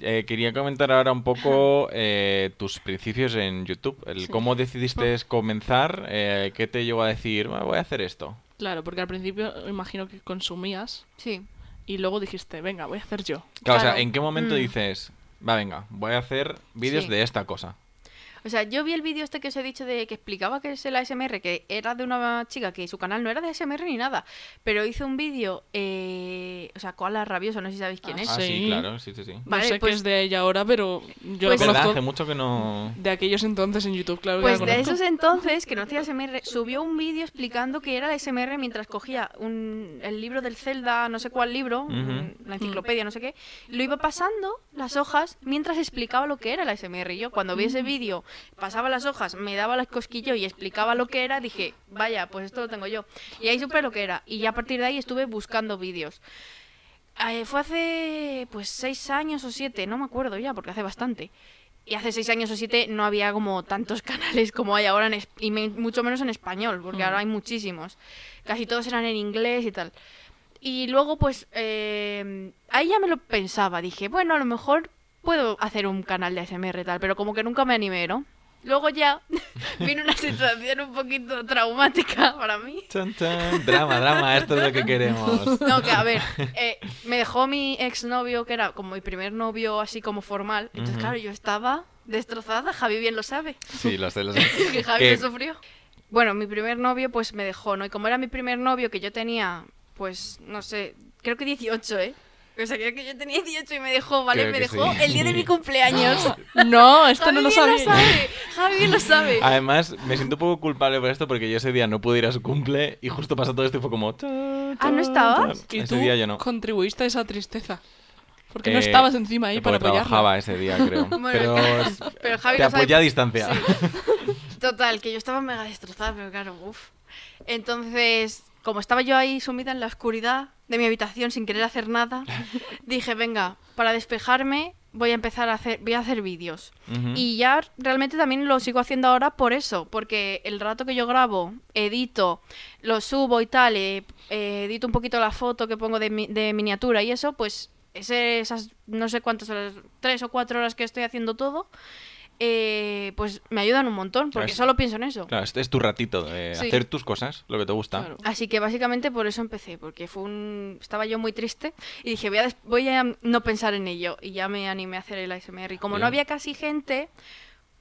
Eh, quería comentar ahora un poco eh, tus principios en YouTube. El
Sí.
cómo decidiste comenzar, eh, qué te llevó a decir, "Ah, voy a hacer esto.
Claro, porque al principio imagino que consumías
Sí.
y luego dijiste, venga, voy a hacer yo.
Claro, o sea. ¿en qué momento
Mm.
dices, va, venga, voy a hacer vídeos
Sí.
de esta cosa?
O sea, yo vi el vídeo este que os he dicho de que explicaba que es el ASMR, que era de una chica que su canal no era de ASMR ni nada, pero hizo un vídeo, eh, o sea, Koala Rabioso, no sé si sabéis quién
Ah,
es.
Ah, sí,
Sí.
claro, sí, sí, sí.
No
Vale,
sé
pues-
qué es de ella ahora, pero yo
Pues-
lo conozco
Hace mucho que no...
de aquellos entonces en YouTube, claro que
Pues
la
de esos entonces, que no hacía ASMR, subió un vídeo explicando que era la ASMR mientras cogía un, el libro del Zelda, no sé cuál libro,
Ujú.
un- la enciclopedia, no sé qué, lo iba pasando las hojas mientras explicaba lo que era la ASMR. Y yo cuando vi ese vídeo, pasaba las hojas, me daba las cosquillo y explicaba lo que era, dije, vaya, pues esto lo tengo yo. Y ahí supe lo que era. Y ya a partir de ahí estuve buscando vídeos. Eh, fue hace pues seis años o siete, no me acuerdo ya, porque hace bastante. Y hace seis años o siete no había como tantos <laughs> canales como hay ahora, en y me- mucho menos en español, porque
Mm.
ahora hay muchísimos. Casi todos eran en inglés y tal. Y luego, pues, eh, ahí ya me lo pensaba. Dije, bueno, a lo mejor puedo hacer un canal de ASMR y tal, pero como que nunca me animé, ¿no? Luego ya <laughs> vino una situación un poquito traumática para mí.
Chan, chan. Drama, drama, esto es lo que queremos.
No, que a ver, eh, me dejó mi exnovio, que era como mi primer novio así como formal. Entonces, claro, yo estaba destrozada, Javi bien lo sabe,
Sí, lo sé, lo sé. <laughs>
que Javi lo sufrió. Bueno, mi primer novio pues me dejó, ¿no? Y como era mi primer novio que yo tenía, pues, no sé, creo que 18, ¿eh? O sea, creo que yo tenía 18 y me dejó, ¿vale?
Creo
me dejó
sí.
el día de mi <laughs> cumpleaños.
No, esto no
Javi
lo
bien
sabía.
lo sabe. Javi lo sabe.
Además, me siento un poco culpable por esto porque yo ese día no pude ir a su cumple y justo pasó todo esto y fue como...
Ah, ¿no estabas?
Y
Ese
tú
día yo no.
contribuiste a esa tristeza. Porque no
Eh,
estabas encima ahí para apoyarla.
trabajaba ese día, creo. <laughs>
Bueno,
pero <laughs>
pero Javi
te
lo sabe
apoyé a distancia.
Total, que yo estaba mega destrozada, pero claro, uff. Entonces, como estaba yo ahí sumida en la oscuridad de mi habitación sin querer hacer nada, <laughs> dije, venga, para despejarme voy a empezar a hacer, voy a hacer vídeos. Y ya realmente también lo sigo haciendo ahora por eso, porque el rato que yo grabo, edito, lo subo y tal, eh, eh, edito un poquito la foto que pongo de, mi- de miniatura y eso, pues ese- esas no sé cuántas horas, tres o cuatro horas que estoy haciendo todo, eh, pues me ayudan un montón, porque solo pienso en eso.
Claro, este es tu ratito de
Sí.
hacer tus cosas, lo que te gusta.
Claro.
Así que básicamente por eso empecé, porque fue un... estaba yo muy triste y dije, voy a, des- voy a no pensar en ello. Y ya me animé a hacer el ASMR. Y como
Bien.
no había casi gente,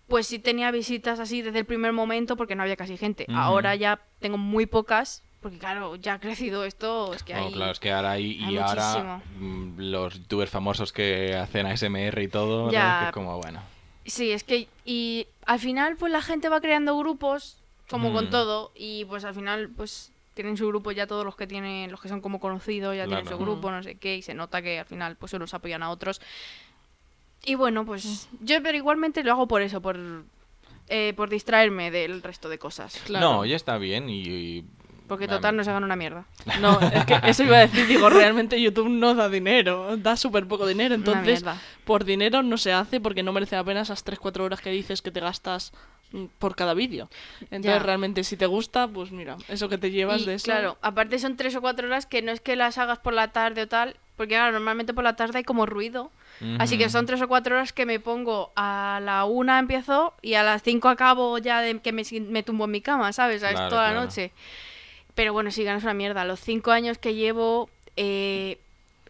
pues sí tenía visitas así desde el primer momento porque no había casi gente. Ahora ya tengo muy pocas, porque claro, ya ha crecido esto, es que
No,
hay...
claro, es que ahora hay, y ahora mm, los youtubers famosos que hacen ASMR y todo,
Ya.
¿sabes? que es como, bueno.
Sí, es que... Y al final pues la gente va creando grupos, como
Mm.
con todo, y pues al final pues... Tienen su grupo ya todos los que tienen, los que son como conocidos, ya tienen su grupo, no sé qué, y se nota que al final pues unos apoyan a otros. Y bueno, pues yo pero igualmente lo hago por eso, por, eh, por distraerme del resto de cosas.
Claro.
No, ya está bien y... y-
Porque total no se gana una mierda. <laughs>
No, es que eso iba a decir, digo, realmente YouTube no da dinero, da súper poco dinero, entonces por dinero no se hace porque no merece la pena esas 3-4 horas que dices que te gastas mm, por cada vídeo. Entonces
Ya.
realmente si te gusta, pues mira, eso que te llevas
Y,
de eso.
Claro, aparte son tres o cuatro horas que no es que las hagas por la tarde o tal, porque claro, normalmente por la tarde hay como ruido. Así que son tres o cuatro horas que me pongo a la una empiezo y a las cinco acabo ya de que me, tumbo en mi cama, ¿sabes? ¿Sabes?
Claro,
Toda la noche. Pero bueno, sí, ganas una mierda. Los cinco años que llevo, eh,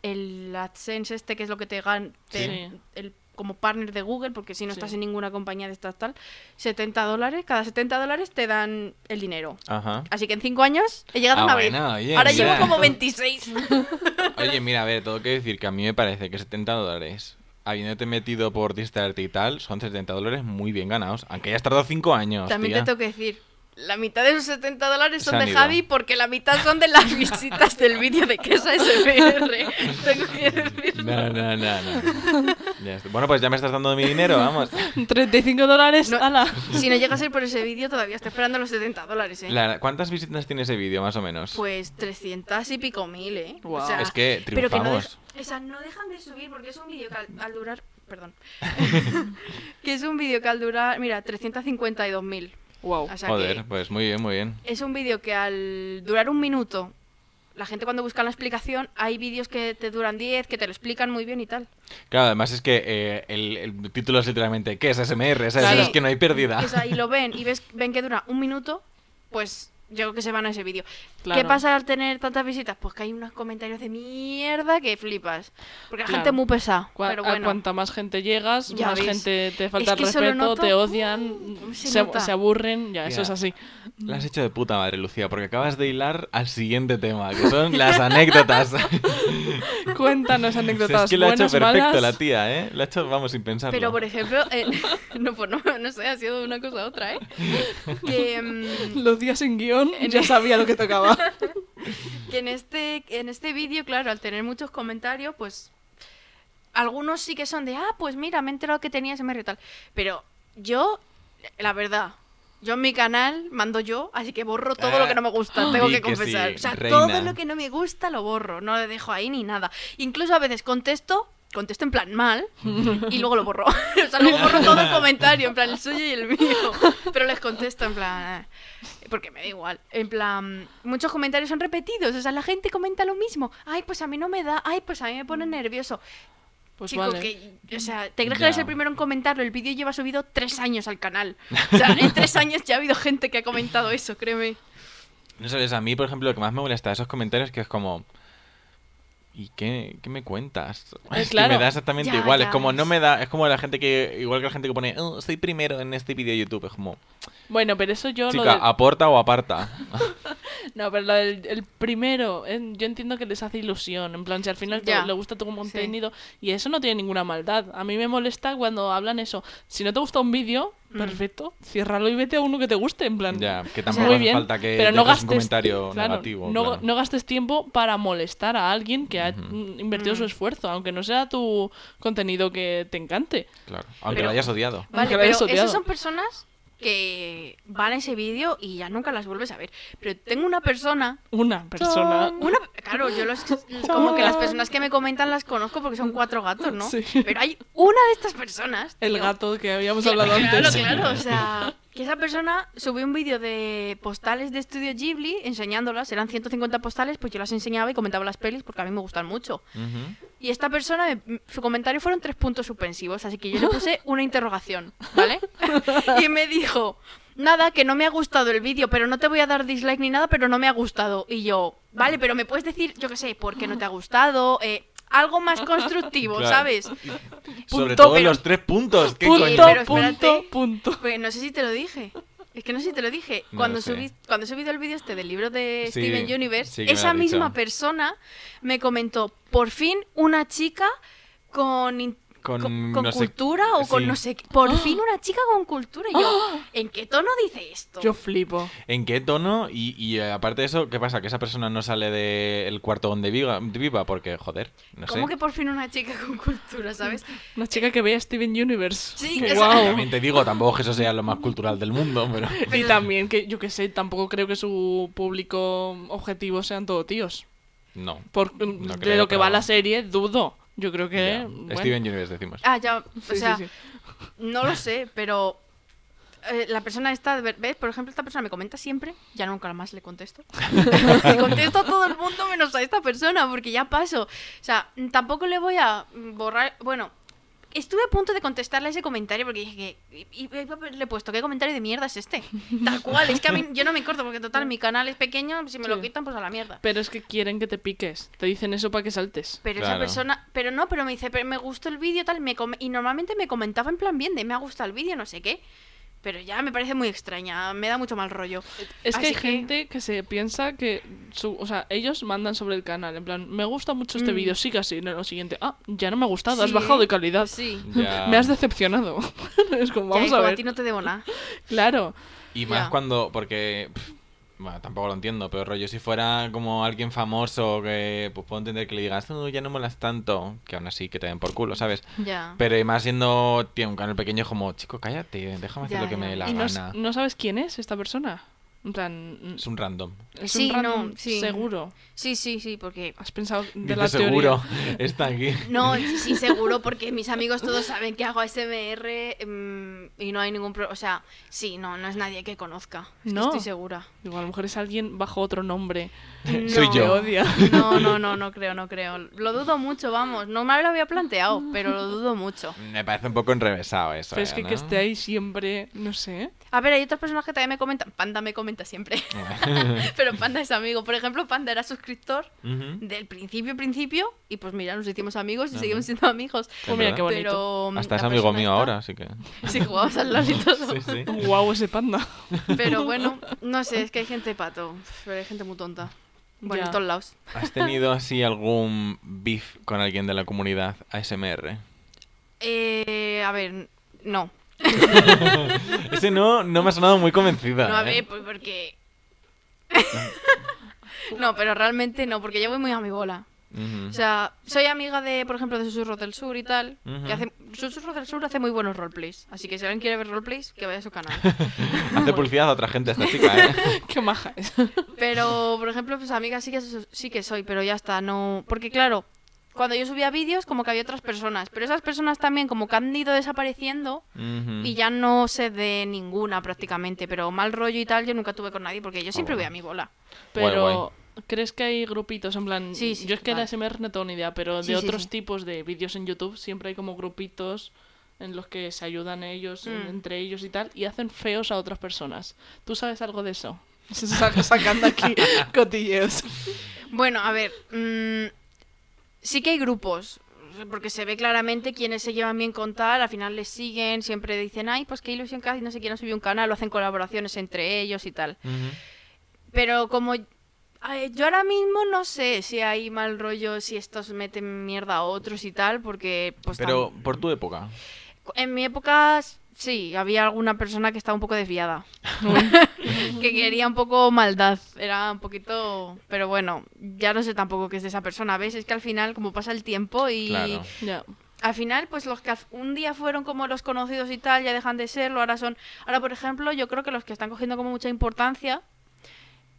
el AdSense este, que es lo que te gan te-
Sí.
el, como partner de Google, porque si no
Sí.
estás en ninguna compañía de estas tal, 70 dólares, cada 70 dólares te dan el dinero.
Ajá.
Así que en cinco años he llegado
Ah,
una
bueno,
vez.
oye,
Ahora
mira.
llevo como 26. <laughs>
Oye, mira, a ver, tengo que decir que a mí me parece que 70 dólares, habiéndote metido por distraerte y tal, son 70 dólares muy bien ganados. Aunque hayas tardado 5 años,
También
tía.
te tengo que decir, la mitad de esos 70 dólares son de
ido.
Javi porque la mitad son de las <laughs> visitas del vídeo de que es SMR. <laughs> tengo que decirlo.
No, no, no, no. Ya. Bueno, pues ya me estás dando mi dinero, vamos.
35 dólares,
No.
ala.
Si no llega a ser por ese vídeo, todavía estoy esperando los 70 dólares, ¿eh?
La- ¿Cuántas visitas tiene ese vídeo, más o menos?
Pues 300 y pico mil, ¿eh?
Guau.
O sea,
es que
pero que no,
triunfamos.
dej- o sea, no dejan de subir porque es un vídeo que al, al durar... Perdón. <laughs> que es un vídeo que al durar... Mira, 352.000.
Wow.
O sea
Joder,
que
pues muy bien, muy bien.
es un vídeo que al durar un minuto, la gente cuando busca la explicación, hay vídeos que te duran 10, que te lo explican muy bien y tal.
Claro, además es que eh, el, el título es literalmente ¿qué es SMR? ¿Sabes?
Sí.
Es que no hay pérdida.
O sea, y lo <laughs> ven y ves, ven que dura un minuto, pues yo creo que se van a ese vídeo.
Claro.
¿Qué pasa al tener tantas visitas? Pues que hay unos comentarios de mierda que flipas. Porque la
Claro.
gente es muy pesada. Pero
A
bueno.
cuanta más gente llegas,
Ya
más
ves.
gente te falta
Es que
el respeto,
noto.
te odian,
Uh, se
se, se aburren, ya, eso es así.
Lo has hecho de puta madre, Lucía, porque acabas de hilar al siguiente tema, que son las anécdotas. <laughs>
Cuéntanos
Si
anécdotas
es que lo ha hecho perfecto
malas.
la tía, ¿eh? Lo ha hecho, vamos, sin pensarlo.
Pero por ejemplo, en- <laughs> no, pues no, no sé, ha sido una cosa a otra, ¿eh? <laughs> Que, mm,
Los días sin guion, ya sabía lo que tocaba. <laughs>
que en este, en este vídeo, claro, al tener muchos comentarios, pues algunos sí que son de, ah, pues mira, me he enterado que tenía SMR y tal. Pero yo, la verdad, yo en mi canal mando yo, así que borro todo lo que no me gusta, tengo
Di
que
que sí,
confesar. o sea,
reina.
todo lo que no me gusta lo borro, no le dejo ahí ni nada. Incluso a veces contesto, contesto en plan mal y luego lo borro. <laughs> o sea, luego borro todo el comentario, en plan el suyo y el mío. Pero les contesto en plan... "Ah", Porque me da igual. En plan, muchos comentarios son repetidos. O sea, la gente comenta lo mismo. Ay, pues a mí no me da. Ay, pues a mí me pone nervioso.
Pues
Chico,
vale.
que, o sea, ¿te crees que eres el primero en comentarlo? El vídeo lleva subido tres años al canal. O sea, en tres años ya ha habido gente que ha comentado eso, créeme.
No sabes, a mí, por ejemplo, lo que más me molesta de esos comentarios que es como... ¿Y qué, qué me cuentas? Es que
claro.
me da exactamente
Ya,
igual.
ya
Es como, no me da... Es como la gente que... Igual que la gente que pone... "Oh, soy primero en este vídeo de YouTube. Es como...
Bueno, pero eso yo lo
Chica,
de-
aporta o aparta. <laughs>
No, pero lo del- el primero, eh, yo entiendo que les hace ilusión. En plan, si al final te- le gusta tu contenido. Y eso no tiene ninguna maldad. A mí me molesta cuando hablan eso. Si no te gusta un vídeo. Perfecto, ciérralo y vete a uno que te guste. En plan,
Ya, que
o sea,
tampoco
muy
hace
bien,
falta que
pero no gastes
un comentario
claro,
negativo.
no,
claro.
no gastes tiempo para molestar a alguien que ha mm, invertido
Mm.
su esfuerzo, aunque no sea tu contenido que te encante.
Claro. Aunque
Pero-
lo hayas odiado.
Vale, pero
hayas odiado.
esas son personas que van a ese vídeo y ya nunca las vuelves a ver. Pero tengo una persona
Una persona.
Una, claro, yo los, como que las personas que me comentan las conozco porque son cuatro gatos, ¿no?
Sí.
Pero hay una de estas personas.
El gato que habíamos
que-
hablado
claro,
antes.
Claro, o sea, que esa persona subió un vídeo de postales de estudio Ghibli enseñándolas, eran 150 postales, pues yo las enseñaba y comentaba las pelis porque a mí me gustan mucho. Y esta persona, me- su comentario fueron tres puntos suspensivos, así que yo le puse una interrogación, ¿vale? <laughs> y me dijo, nada, que no me ha gustado el vídeo, pero no te voy a dar dislike ni nada, pero no me ha gustado. Y yo, vale, pero me puedes decir, yo qué sé, por qué no te ha gustado, Eh, algo más constructivo,
Claro.
¿sabes?
Sobre
Punto,
todo
pero-
los tres puntos. ¿Qué
Punto,
coño?
pero
punto,
espérate.
punto.
Pues no sé si te lo dije. Es que no sé si te lo dije.
No
cuando,
lo
subí, cuando he subido el vídeo este del libro de
Sí,
Steven Universe,
sí
esa
dicho.
misma persona me comentó, por fin una chica con,
Con
con, con
no sé-
cultura o con
sí.
no sé qué. Por fin una chica con cultura. Y yo, <gasps> ¿en qué tono dice esto?
Yo flipo.
¿En qué tono? Y, y, eh, aparte de eso, ¿qué pasa? Que esa persona no sale del cuarto donde viva, viva porque, joder, no
¿Cómo
sé.
que por fin una chica con cultura, sabes?
Una chica que vea Steven Universe.
Sí,
Qué
esa-
guau.
También te digo, tampoco que eso sea lo más cultural del mundo, pero... <laughs>
Y también que, yo que sé, tampoco creo que su público objetivo sean todo tíos.
No.
Por, de
creo,
lo que va la serie, dudo. Yo creo que...
Ya.
bueno,
Steven Universe decimos.
Ah, ya, o
sí, sí,
sea,
sí.
no lo sé, pero eh, la persona esta, ¿ves? Por ejemplo, esta persona me comenta siempre, ya nunca más le contesto. <laughs> le contesto a todo el mundo menos a esta persona, porque ya paso. O sea, tampoco le voy a borrar, bueno... Estuve a punto de contestarle a ese comentario porque dije que. Y, y- y le he puesto, ¿qué comentario de mierda es este? Tal cual, es que a mí yo no me corto porque, total, <laughs> mi canal es pequeño, si me lo quitan, pues a la mierda.
Pero es que quieren que te piques. Te dicen eso para que saltes.
Pero esa persona, pero no, pero me dice, pero me gustó el vídeo tal, me y normalmente me comentaba en plan bien de me ha gustado el vídeo, no sé qué. Pero ya me parece muy extraña, me da mucho mal rollo.
Es que hay gente que se piensa que su, o sea, ellos mandan sobre el canal, en plan, me gusta mucho este
Mm.
vídeo, sí que así, no, lo siguiente, ah, ya no me ha gustado, has bajado de calidad.
Sí. <laughs>
Me has decepcionado. <laughs> es como, vamos a ver.
ti no te debo nada.
Claro.
Y más
Ya.
cuando, porque, pff, bueno, tampoco lo entiendo, pero rollo, si fuera como alguien famoso que, pues puedo entender que le digas, "No, ya no molas tanto, que aún así que te den por culo, ¿sabes?
Ya.
Pero y más siendo, tío, un canal pequeño es como, chico, cállate, déjame hacer
Ya,
lo que
ya.
me dé la
¿Y no, s-
gana.
no sabes quién es esta persona? En plan, mm,
Es un random.
es
Sí,
un random
no, sí.
seguro.
Sí, sí, sí, porque...
Has pensado de
Dice
la
seguro,
teoría. <laughs>
está aquí.
No, sí, sí, seguro, porque mis amigos todos saben que hago ASMR mm, y no hay ningún problema. O sea, sí, no, no es nadie que conozca. Es que
No.
Estoy segura.
Digo, a lo mejor es alguien bajo otro nombre. <laughs>
Soy
No.
Que
yo.
odia.
No, no, no, no creo, no creo. Lo dudo mucho, vamos. No me lo había planteado, pero lo dudo mucho.
Me parece un poco enrevesado eso.
Pero es
eh,
que
¿no?
que esté ahí siempre, no sé.
A ver, hay otras personas que también me comentan. Panda me comenta siempre. <laughs> pero Panda es amigo. Por ejemplo, Panda era suscriptor del principio, principio. Y pues mira, nos hicimos amigos y seguimos siendo amigos.
Pues mira
verdad.
qué bonito.
Pero.
Hasta es amigo mío ahora, así que... <laughs>
Sí, jugamos al LOL y <laughs> todo.
Sí, sí.
Guau, ese panda.
Pero bueno, no sé, es que hay gente pato. Pero hay gente muy tonta. Bueno, en todos lados.
¿Has tenido así algún beef con alguien de la comunidad ASMR?
Eh, a ver, no. <laughs>
Ese no, no me ha sonado muy convencida.
No, a
¿eh?
ver, pues porque. <laughs> no, pero realmente no, porque yo voy muy a mi bola. O sea, soy amiga de, por ejemplo, de Susurros del Sur y tal. Que hace, Susurros del Sur hace muy buenos roleplays. Así que si alguien quiere ver roleplays, que vaya a su canal. <laughs>
Hace publicidad a otra gente esta chica, ¿eh?
Qué maja es.
Pero, por ejemplo, pues amiga sí que, sí que soy, pero ya está, no. Porque claro, cuando yo subía vídeos, como que había otras personas. Pero esas personas también, como que han ido desapareciendo. Y ya no sé de ninguna prácticamente, pero mal rollo y tal yo nunca tuve con nadie porque yo siempre voy a mi bola.
Guay,
Pero, ¿crees que hay grupitos? En plan,
Sí, sí,
yo es que
total.
la SMR no tengo ni idea, pero
Sí,
de
sí,
otros
sí.
tipos de vídeos en YouTube siempre hay como grupitos en los que se ayudan ellos,
Mm.
entre ellos y tal, y hacen feos a otras personas. ¿Tú sabes algo de eso? <laughs> Sa- Sacando aquí <laughs> cotilleos.
Bueno, a ver, mm, sí que hay grupos, porque se ve claramente quienes se llevan bien con tal, al final les siguen, siempre dicen, ay, pues qué ilusión casi no sé quién ha subido un canal, o hacen colaboraciones entre ellos y tal. Pero como ay, yo ahora mismo no sé si hay mal rollo, si estos meten mierda a otros y tal, porque pues
Pero por tu época.
en mi época sí, había alguna persona que estaba un poco desviada. <laughs> que quería un poco maldad. Era un poquito. Pero bueno, ya no sé tampoco qué es de esa persona. ¿Ves? Es que al final, como pasa el tiempo y.
Claro.
Al final, pues los que un día fueron como los conocidos y tal, ya dejan de serlo, ahora son... Ahora, por ejemplo, yo creo que los que están cogiendo como mucha importancia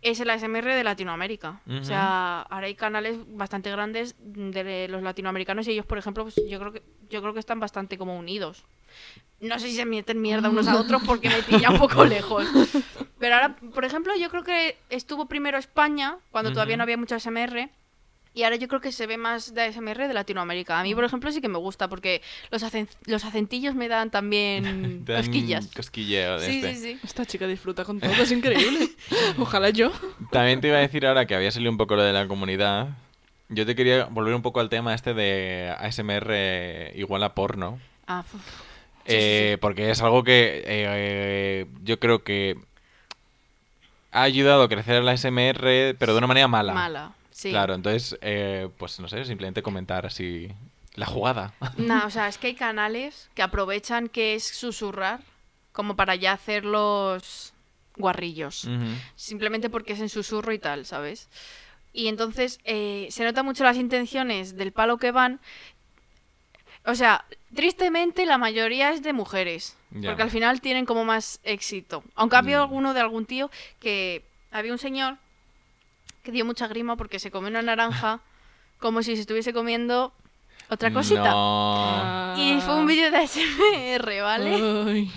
es el ASMR de Latinoamérica. O sea, ahora hay canales bastante grandes de los latinoamericanos y ellos, por ejemplo, pues yo creo que yo creo que están bastante como unidos. No sé si se meten mierda unos a otros porque me pilla un poco <laughs> lejos. Pero ahora, por ejemplo, yo creo que estuvo primero España, cuando todavía no había mucho ASMR. Y ahora yo creo que se ve más de ASMR de Latinoamérica. A mí, por ejemplo, sí que me gusta porque los, acen- los acentillos me dan también <laughs>
dan
cosquillas.
Cosquilleo de
Sí,
este.
sí, sí.
Esta chica disfruta con todo, es increíble. <laughs> Ojalá yo.
También te iba a decir ahora que había salido un poco lo de la comunidad. Yo te quería volver un poco al tema este de ASMR igual a porno.
Ah. Sí,
Eh,
sí.
Porque es algo que eh, yo creo que ha ayudado a crecer la ASMR, pero de una manera mala.
Mala, sí.
Claro, entonces, eh, pues no sé, simplemente comentar así la jugada. <laughs>
No, o sea, es que hay canales que aprovechan que es susurrar como para ya hacer los guarrillos. Simplemente porque es en susurro y tal, ¿sabes? Y entonces eh, se nota mucho las intenciones del palo que van. O sea, tristemente la mayoría es de mujeres. Porque al final tienen como más éxito. Aunque ha habido
Mm.
alguno de algún tío que... Había un señor que dio mucha grima porque se comió una naranja <laughs> como si se estuviese comiendo otra cosita.
No,
Y fue un vídeo de ASMR, ¿vale?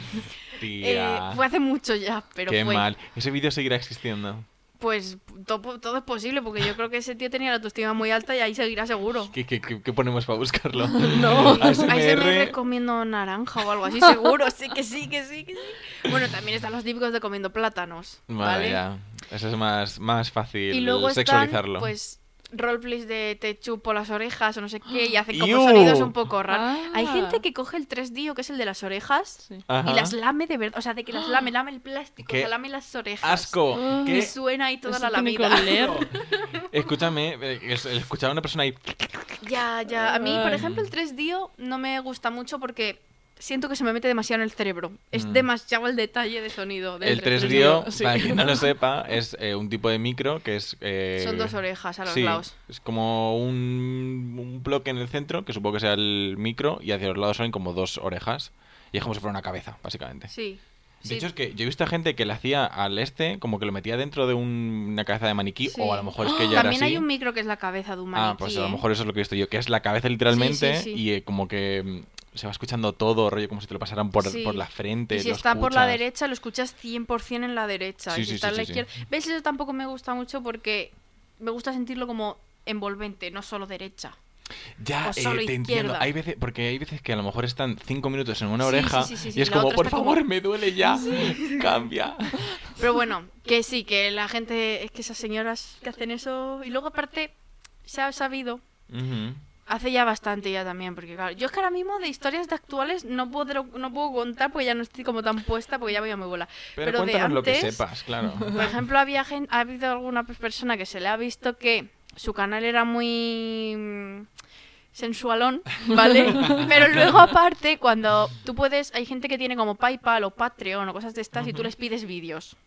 Tía. <laughs>
Eh, fue hace mucho ya, pero
Qué
fue.
mal. Ese vídeo seguirá existiendo.
Pues to- todo, es posible, porque yo creo que ese tío tenía la autoestima muy alta y ahí seguirá seguro.
¿Qué, qué- qué- qué ponemos para buscarlo? <laughs>
No.
ASMR.
ASMR comiendo naranja o algo así, seguro. Sí, que sí, que sí, que sí. Bueno, también están los típicos de comiendo plátanos.
Vale,
¿vale?
ya. Eso es más, más fácil
Y luego están,
sexualizarlo.
pues, roleplays de te chupo las orejas o no sé qué, y hacen como
¡Iu!
sonidos un poco raros.
Ah.
Hay gente que coge el 3D, que es el de las orejas,
Sí.
Y las lame de verdad. O sea, de que las lame, lame el plástico,
¡Qué
se lame las orejas.
¡Asco!
Ah.
¿Qué?
Y suena ahí toda
Eso
la
que
lamida. <laughs>
Escúchame, eh, escuchar a una persona ahí...
Ya, ya. A mí, por ejemplo, el 3D no me gusta mucho porque siento que se me mete demasiado en el cerebro. Es
Mm.
demasiado el detalle de sonido. del
El
3D.
3DO,
sí.
para quien no lo <laughs> sepa, es eh, un tipo de micro que es... eh,
Son dos orejas a los
sí,
lados.
es como un, un bloque en el centro, que supongo que sea el micro, y hacia los lados son como dos orejas. Y es como si fuera una cabeza, básicamente.
Sí.
De
sí.
hecho, es que yo he visto a gente que le hacía al este, como que lo metía dentro de un- una cabeza de maniquí,
Sí.
o a lo mejor es que ya
También
era así.
hay un micro que es la cabeza de un maniquí.
Ah, pues a lo
¿eh?
mejor eso es lo que he visto yo, que es la cabeza literalmente
Sí,
y eh, como que mm, se va escuchando todo, rollo como si te lo pasaran por,
Sí.
por la frente.
Y si está por la derecha, lo escuchas 100% en la derecha.
Sí,
y si
sí,
está en la izquierda. ¿Ves? Eso tampoco me gusta mucho porque me gusta sentirlo como envolvente, no solo derecha.
Ya, eh, te entiendo. Hay veces, porque hay veces que a lo mejor están cinco minutos en una
Sí,
oreja
sí, sí, sí, sí,
y es como, por favor,
como-
me duele ya, <laughs> cambia.
Pero bueno, que sí, que la gente, es que esas señoras que hacen eso, y luego aparte, se ha sabido,
Ujú.
Hace ya bastante ya también, porque claro, yo es que ahora mismo de historias de actuales no puedo, no puedo contar porque ya no estoy como tan puesta, porque ya voy a mi bola.
Pero,
Pero, de
cuéntanos lo que
antes,
sepas, claro. <laughs>
por ejemplo, había gen- ha habido alguna persona que se le ha visto que su canal era muy mm, sensualón, <laughs> ¿vale? Pero luego aparte, cuando tú puedes, hay gente que tiene como PayPal o Patreon o cosas de estas y tú les pides vídeos.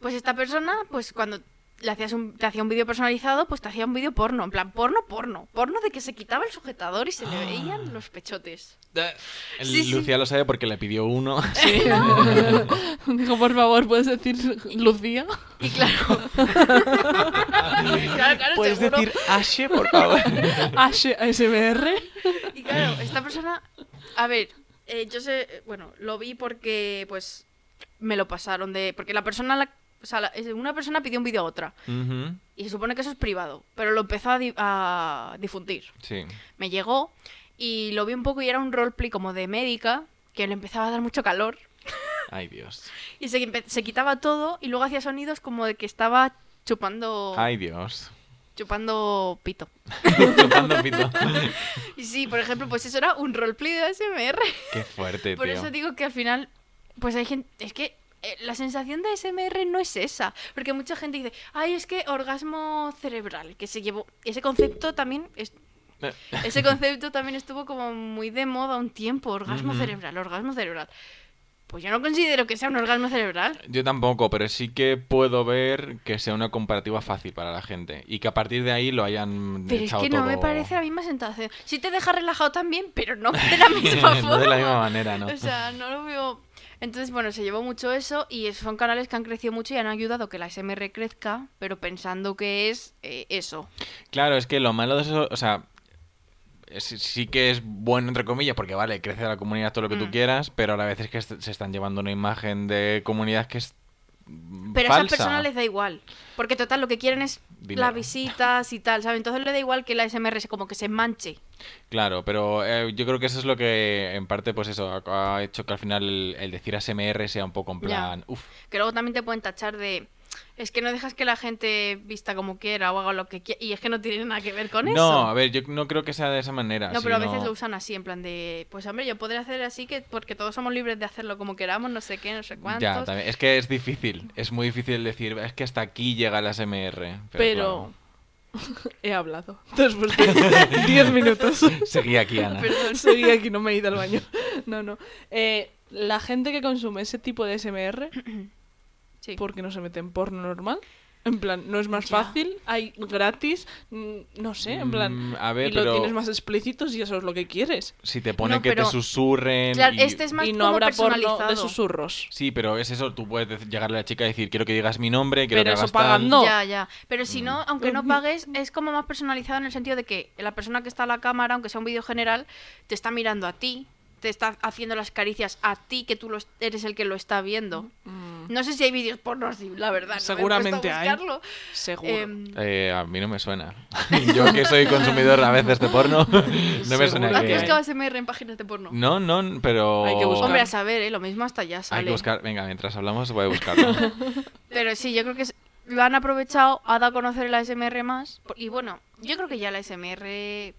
Pues esta persona, pues cuando le hacías un, te hacía un vídeo personalizado, pues te hacía un vídeo porno, en plan porno, porno, porno de que se quitaba el sujetador y se le veían los pechotes.
El
Sí, sí.
Lucía lo sabe porque le pidió uno. <laughs>
Sí. <laughs> Dijo, por favor, ¿puedes decir Lucía?
Y claro. <laughs> claro, claro,
¿Puedes
seguro.
decir Ashe, por favor?
H ASMR.
Y claro, esta persona, a ver, eh, yo sé, eh, bueno, lo vi porque, pues, me lo pasaron de, porque la persona, la- o sea, una persona pidió un vídeo a otra y se supone que eso es privado, pero lo empezó a, di- a difundir.
Sí.
Me llegó y lo vi un poco y era un roleplay como de médica que le empezaba a dar mucho calor <laughs>
Ay, Dios.
y se, quitaba todo y luego hacía sonidos como de que estaba chupando,
Ay, Dios.
chupando pito. <laughs>
Chupando pito. <laughs>
Y sí, por ejemplo, pues eso era un roleplay de ASMR.
Qué fuerte,
Por
tío.
eso digo que al final, pues hay gente. Es que la sensación de SMR no es esa. Porque mucha gente dice, ay, es que orgasmo cerebral, que se llevó. Ese concepto también. es- ese concepto también estuvo como muy de moda un tiempo. Orgasmo cerebral, orgasmo cerebral. Pues yo no considero que sea un orgasmo cerebral.
Yo tampoco, pero sí que puedo ver que sea una comparativa fácil para la gente y que a partir de ahí lo hayan
Pero es que no me parece la misma sensación. Sí te deja relajado también, pero no de la <laughs> misma forma.
no de la misma manera, ¿no?
O sea, no lo veo. Entonces, bueno, se llevó mucho eso y son canales que han crecido mucho y han ayudado a que la SMR crezca, pero pensando que es eh, eso.
Claro, es que lo malo de eso, o sea, sí que es bueno entre comillas, porque vale, crece la comunidad todo lo que tú
Mm.
quieras, pero a la vez es que se están llevando una imagen de comunidad que es
Pero a esas personas les da igual. Porque total, lo que quieren es
Dinero.
las visitas y tal, ¿sabes? Entonces le da igual que la SMR se, como que se manche.
Claro, pero eh, yo creo que eso es lo que en parte, pues eso, ha, ha hecho que al final el, el decir ASMR sea un poco en plan, uff,
Que luego también te pueden tachar de. Es que no dejas que la gente vista como quiera o haga lo que quiera. Y es que no tiene nada que ver con
no,
eso.
a ver, yo no creo que sea de esa manera.
No, pero a veces lo usan así, en plan de, pues hombre, yo podría hacer así que porque todos somos libres de hacerlo como queramos, no sé qué, no sé cuántos.
Ya, también. Es que es difícil, es muy difícil decir, es que hasta aquí llega el ASMR. Pero,
Pero <laughs> he hablado después de <laughs> 10 minutos. <laughs>
seguí aquí, Ana.
Perdón, seguí aquí, no me he ido al baño. No, no. Eh, la gente que consume ese tipo de SMR, <clears throat>
Sí.
¿por qué no se mete en porno normal? En plan, ¿no es más
Ya.
fácil? ¿Hay gratis? No sé, en plan...
Mm, a ver,
y lo
pero-
tienes más explícitos y eso es lo que quieres.
Si te pone
No,
que te susurren.
Claro,
y-
este es más
y no
como
habrá porno de susurros.
Sí, pero es eso, tú puedes llegarle a la chica y decir, quiero que digas mi nombre, quiero
Pero
que
eso
hagas tal".
pagando.
Ya, ya. Pero si no,
Mm.
aunque no pagues, es como más personalizado en el sentido de que la persona que está a la cámara, aunque sea un vídeo general, te está mirando a ti, te está haciendo las caricias a ti, que tú lo eres el que lo está viendo.
Mm,
No sé si hay vídeos porno así, la verdad. no me
Seguramente hay. seguro.
Em,
Eh, a mí no me suena. <laughs> Yo que soy consumidor a veces de porno, <laughs> no me suena
¿Has buscado SMR en páginas de porno?
No, no, pero...
Hay que buscar.
Hombre, a saber, ¿eh? lo mismo hasta ya sale.
Hay que buscar, venga, mientras hablamos voy a buscarlo. <laughs>
Pero sí, yo creo que es- lo han aprovechado, ha dado a conocer el ASMR más. Y bueno, yo creo que ya el ASMR.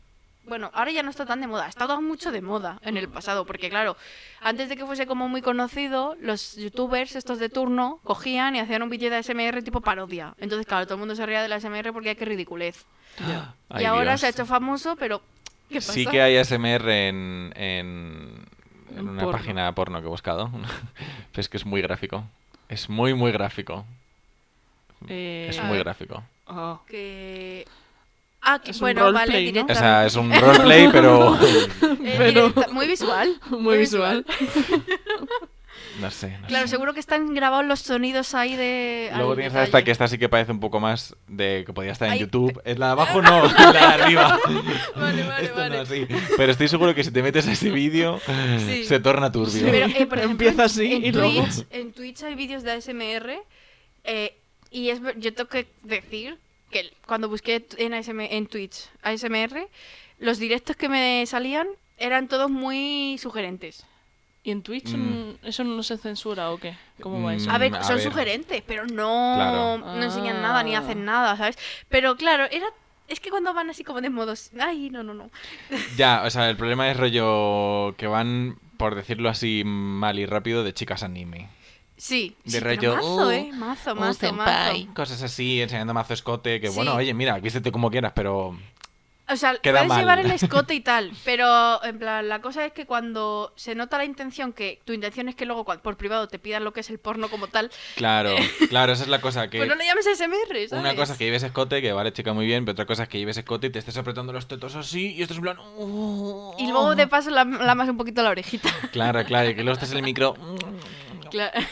Bueno, ahora ya no está tan de moda. Ha estado mucho de moda en el pasado. Porque, claro, antes de que fuese como muy conocido, los youtubers, estos de turno, cogían y hacían un vídeo de ASMR tipo parodia. Entonces, claro, todo el mundo se reía del ASMR porque hay que ridiculez. <gasps> Y ahora
Dios.
se ha hecho famoso, pero. ¿Qué pasa?
Sí que hay ASMR en, en, una
porno.
página porno que he buscado. <laughs> Pero es que es muy gráfico. Es muy, muy gráfico.
Eh,
Es muy
ver.
gráfico.
ah,
Que. Ah, que
Es un
bueno, vale,
roleplay, ¿no?
O sea, es un roleplay, <laughs> pero...
Eh, <laughs>
pero-
Muy visual. <laughs>
muy visual.
No sé, no
Claro,
sé.
seguro que están grabados los sonidos ahí de.
Luego tienes
detalle.
esta que esta sí que parece un poco más de que podía estar en YouTube. Es la de abajo no, la de arriba.
Vale, vale,
Esto
vale.
no. Pero estoy seguro que si te metes a ese vídeo
Sí.
se torna turbio.
Pero, eh, por ejemplo,
Empieza así
en,
y luego-
Twitch, en Twitch hay vídeos de ASMR eh, y es, yo tengo que decir que cuando busqué en, ASM, en Twitch ASMR, los directos que me salían eran todos muy sugerentes.
¿Y en Twitch
Mm.
mm, eso no se censura o qué? ¿Cómo va eso?
Mm,
A ver,
a
son
ver.
sugerentes, pero no,
Claro.
no enseñan nada ni
Ah.
hacen nada, ¿sabes? Pero claro, era... Es que cuando van así como de modos... Ay, no, no, no. <laughs>
Ya, o sea, el problema es rollo que van, por decirlo así mal y rápido, de chicas anime.
Sí,
De
sí,
rollo,
mazo,
"Uh,
¿eh? Mazo, mazo, mazo.
Cosas así, enseñando mazo escote, que
Sí.
bueno, oye, mira, vístete como quieras, pero...
O sea,
Queda
puedes
mal.
llevar el <laughs> escote y tal, pero en plan, la cosa es que cuando se nota la intención, que tu intención es que luego por privado te pidan lo que es el porno como tal,
Claro, claro, esa es la cosa que...
pues no le llames SMR, ¿sabes?
Una cosa es que lleves escote, que vale, chica, muy bien, pero otra cosa es que lleves escote y te estés apretando los tetos así y esto es en plan... "Oh".
Y luego de paso la- lamas un poquito la orejita.
Claro, claro, y que luego estás en el micro...
Claro. <laughs>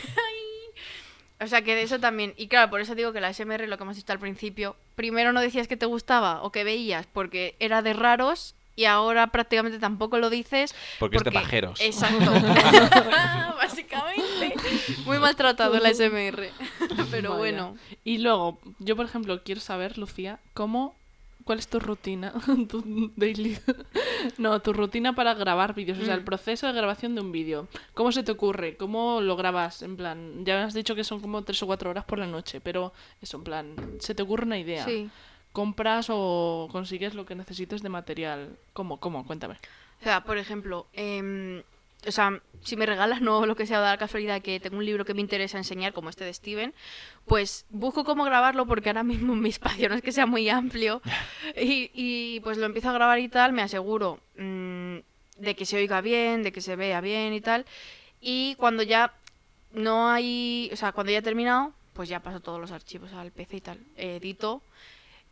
O sea que de eso también. Y claro, por eso digo que la SMR, lo que hemos visto al principio, primero no decías que te gustaba o que veías porque era de raros y ahora prácticamente tampoco lo dices.
Porque es de pajeros.
Exacto. <laughs> <laughs> Básicamente. Muy maltratado la SMR. Pero
Vaya.
bueno.
Y luego, yo por ejemplo quiero saber, Lucía, cómo, cuál es tu rutina, <laughs> tu daily, no, tu rutina para grabar vídeos, o sea, el
Mm.
proceso de grabación de un vídeo. ¿Cómo se te ocurre? ¿Cómo lo grabas? En plan, ya me has dicho que son como tres o cuatro horas por la noche, pero eso, en plan, se te ocurre una idea.
Sí.
¿Compras o consigues lo que necesites de material? ¿Cómo? ¿Cómo? Cuéntame.
O sea, por ejemplo, em, o sea, si me regalas no lo que sea, da la casualidad que tengo un libro que me interesa enseñar, como este de Steven, pues busco cómo grabarlo porque ahora mismo mi espacio no es que sea muy amplio <laughs> y, y pues lo empiezo a grabar y tal, me aseguro mm, de que se oiga bien, de que se vea bien y tal. Y cuando ya no hay, o sea, cuando ya he terminado, pues ya paso todos los archivos al PC y tal. edito.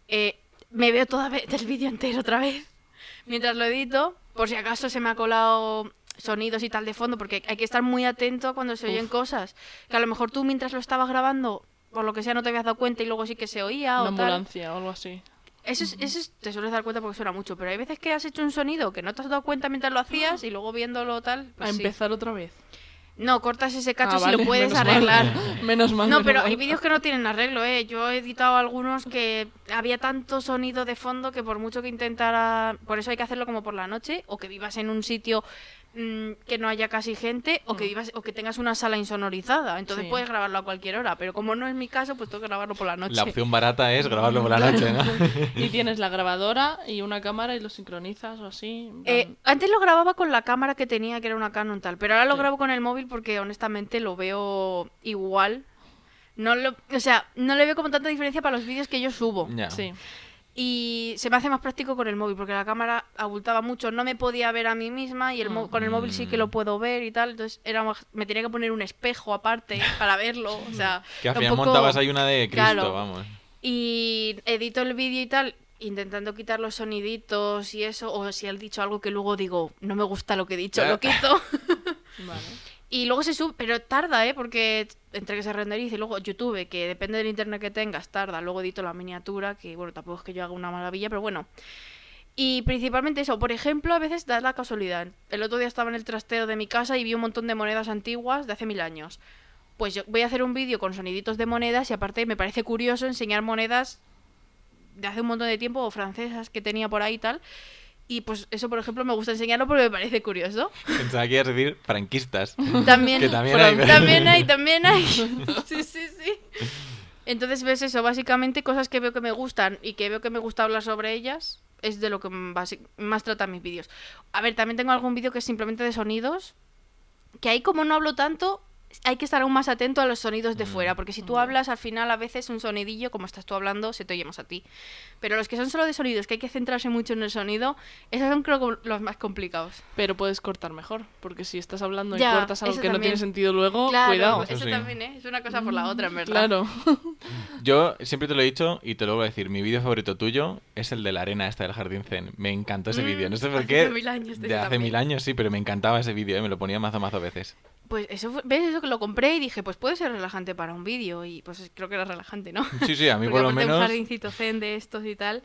Eh, me veo toda vez el vídeo entero otra vez. Mientras lo edito, por si acaso se me ha colado sonidos y tal de fondo, porque hay que estar muy atento cuando se oyen cosas. Que a lo mejor tú mientras lo estabas grabando, por lo que sea, no te habías dado cuenta y luego sí que se oía
Una
o tal.
ambulancia o algo así.
Eso, es, eso es- te sueles dar cuenta porque suena mucho, pero hay veces que has hecho un sonido que no te has dado cuenta mientras lo hacías y luego viéndolo tal. Pues
a
sí.
empezar otra vez.
No, cortas ese cacho
Ah,
si
vale,
lo puedes
menos mal.
arreglar. <laughs>
Menos mal.
No,
menos
pero
mal.
hay vídeos que no tienen arreglo, ¿eh? Yo he editado algunos que había tanto sonido de fondo que por mucho que intentara... Por eso hay que hacerlo como por la noche, o que vivas en un sitio mm, que no haya casi gente, o que vivas o que tengas una sala insonorizada. Entonces
Sí.
puedes grabarlo a cualquier hora, pero como no es mi caso, pues tengo que grabarlo por la noche.
La opción barata es grabarlo por la <laughs> noche, ¿no?
Y tienes la grabadora y una cámara y lo sincronizas o así.
Eh, antes lo grababa con la cámara que tenía, que era una Canon tal, pero ahora lo
Sí.
grabo con el móvil porque honestamente lo veo igual. No lo, o sea, no le veo como tanta diferencia para los vídeos que yo subo.
Sí.
Y se me hace más práctico con el móvil porque la cámara abultaba mucho, no me podía ver a mí misma y el mo- con el móvil sí que lo puedo ver y tal, entonces era más- me tenía que poner un espejo aparte <laughs> para verlo, o sea,
Que al
era un
final
poco-
montabas ahí una de Cristo,
Claro.
vamos.
y edito el vídeo y tal, intentando quitar los soniditos y eso, o si he dicho algo que luego digo, no me gusta lo que he dicho, lo quito. <laughs>
Vale.
Y luego se sube, pero tarda, ¿eh? Porque entre que se renderice y luego YouTube, que depende del internet que tengas, tarda. Luego edito la miniatura, que bueno, tampoco es que yo haga una maravilla, pero bueno. Y principalmente eso, por ejemplo, a veces da la casualidad. El otro día estaba en el trastero de mi casa y vi un montón de monedas antiguas de hace mil años. Pues yo voy a hacer un vídeo con soniditos de monedas y aparte me parece curioso enseñar monedas de hace un montón de tiempo o francesas que tenía por ahí y tal. Y pues eso, por ejemplo, me gusta enseñarlo porque me parece curioso.
Pensaba que ibas a decir franquistas. <laughs>
También,
Que también hay,
también hay, también hay. <laughs> <laughs> Sí, sí, sí. Entonces ves eso, básicamente cosas que veo que me gustan y que veo que me gusta hablar sobre ellas, es de lo que más tratan mis vídeos. A ver, también tengo algún vídeo que es simplemente de sonidos, que ahí como no hablo tanto, hay que estar aún más atento a los sonidos de fuera, porque si tú hablas al final a veces un sonidillo, como estás tú hablando, se te oye más a ti. Pero los que son solo de sonidos, que hay que centrarse mucho en el sonido, esos son creo que los más complicados.
Pero puedes cortar mejor, porque si estás hablando
Ya,
y cortas algo que no tiene sentido luego,
Claro,
cuidado.
eso
Eso sí.
también, ¿eh? Es una cosa por la otra, en verdad.
Claro. <laughs>
Yo siempre te lo he dicho y te lo voy a decir. Mi vídeo favorito tuyo es el de la arena esta del jardín zen. Me encantó ese
Mm,
vídeo. No sé <laughs> por
hace
qué.
mil años de
hace
también.
mil años, sí, pero me encantaba ese vídeo. ¿eh? Me lo ponía mazo mazo veces.
Pues eso, fue- ¿ves? Eso que lo compré y dije, pues puede ser relajante para un vídeo. Y pues creo que era relajante, ¿no?
Sí, sí, a mí <laughs> por lo
aparte un
menos.
jardincito zen de estos y tal.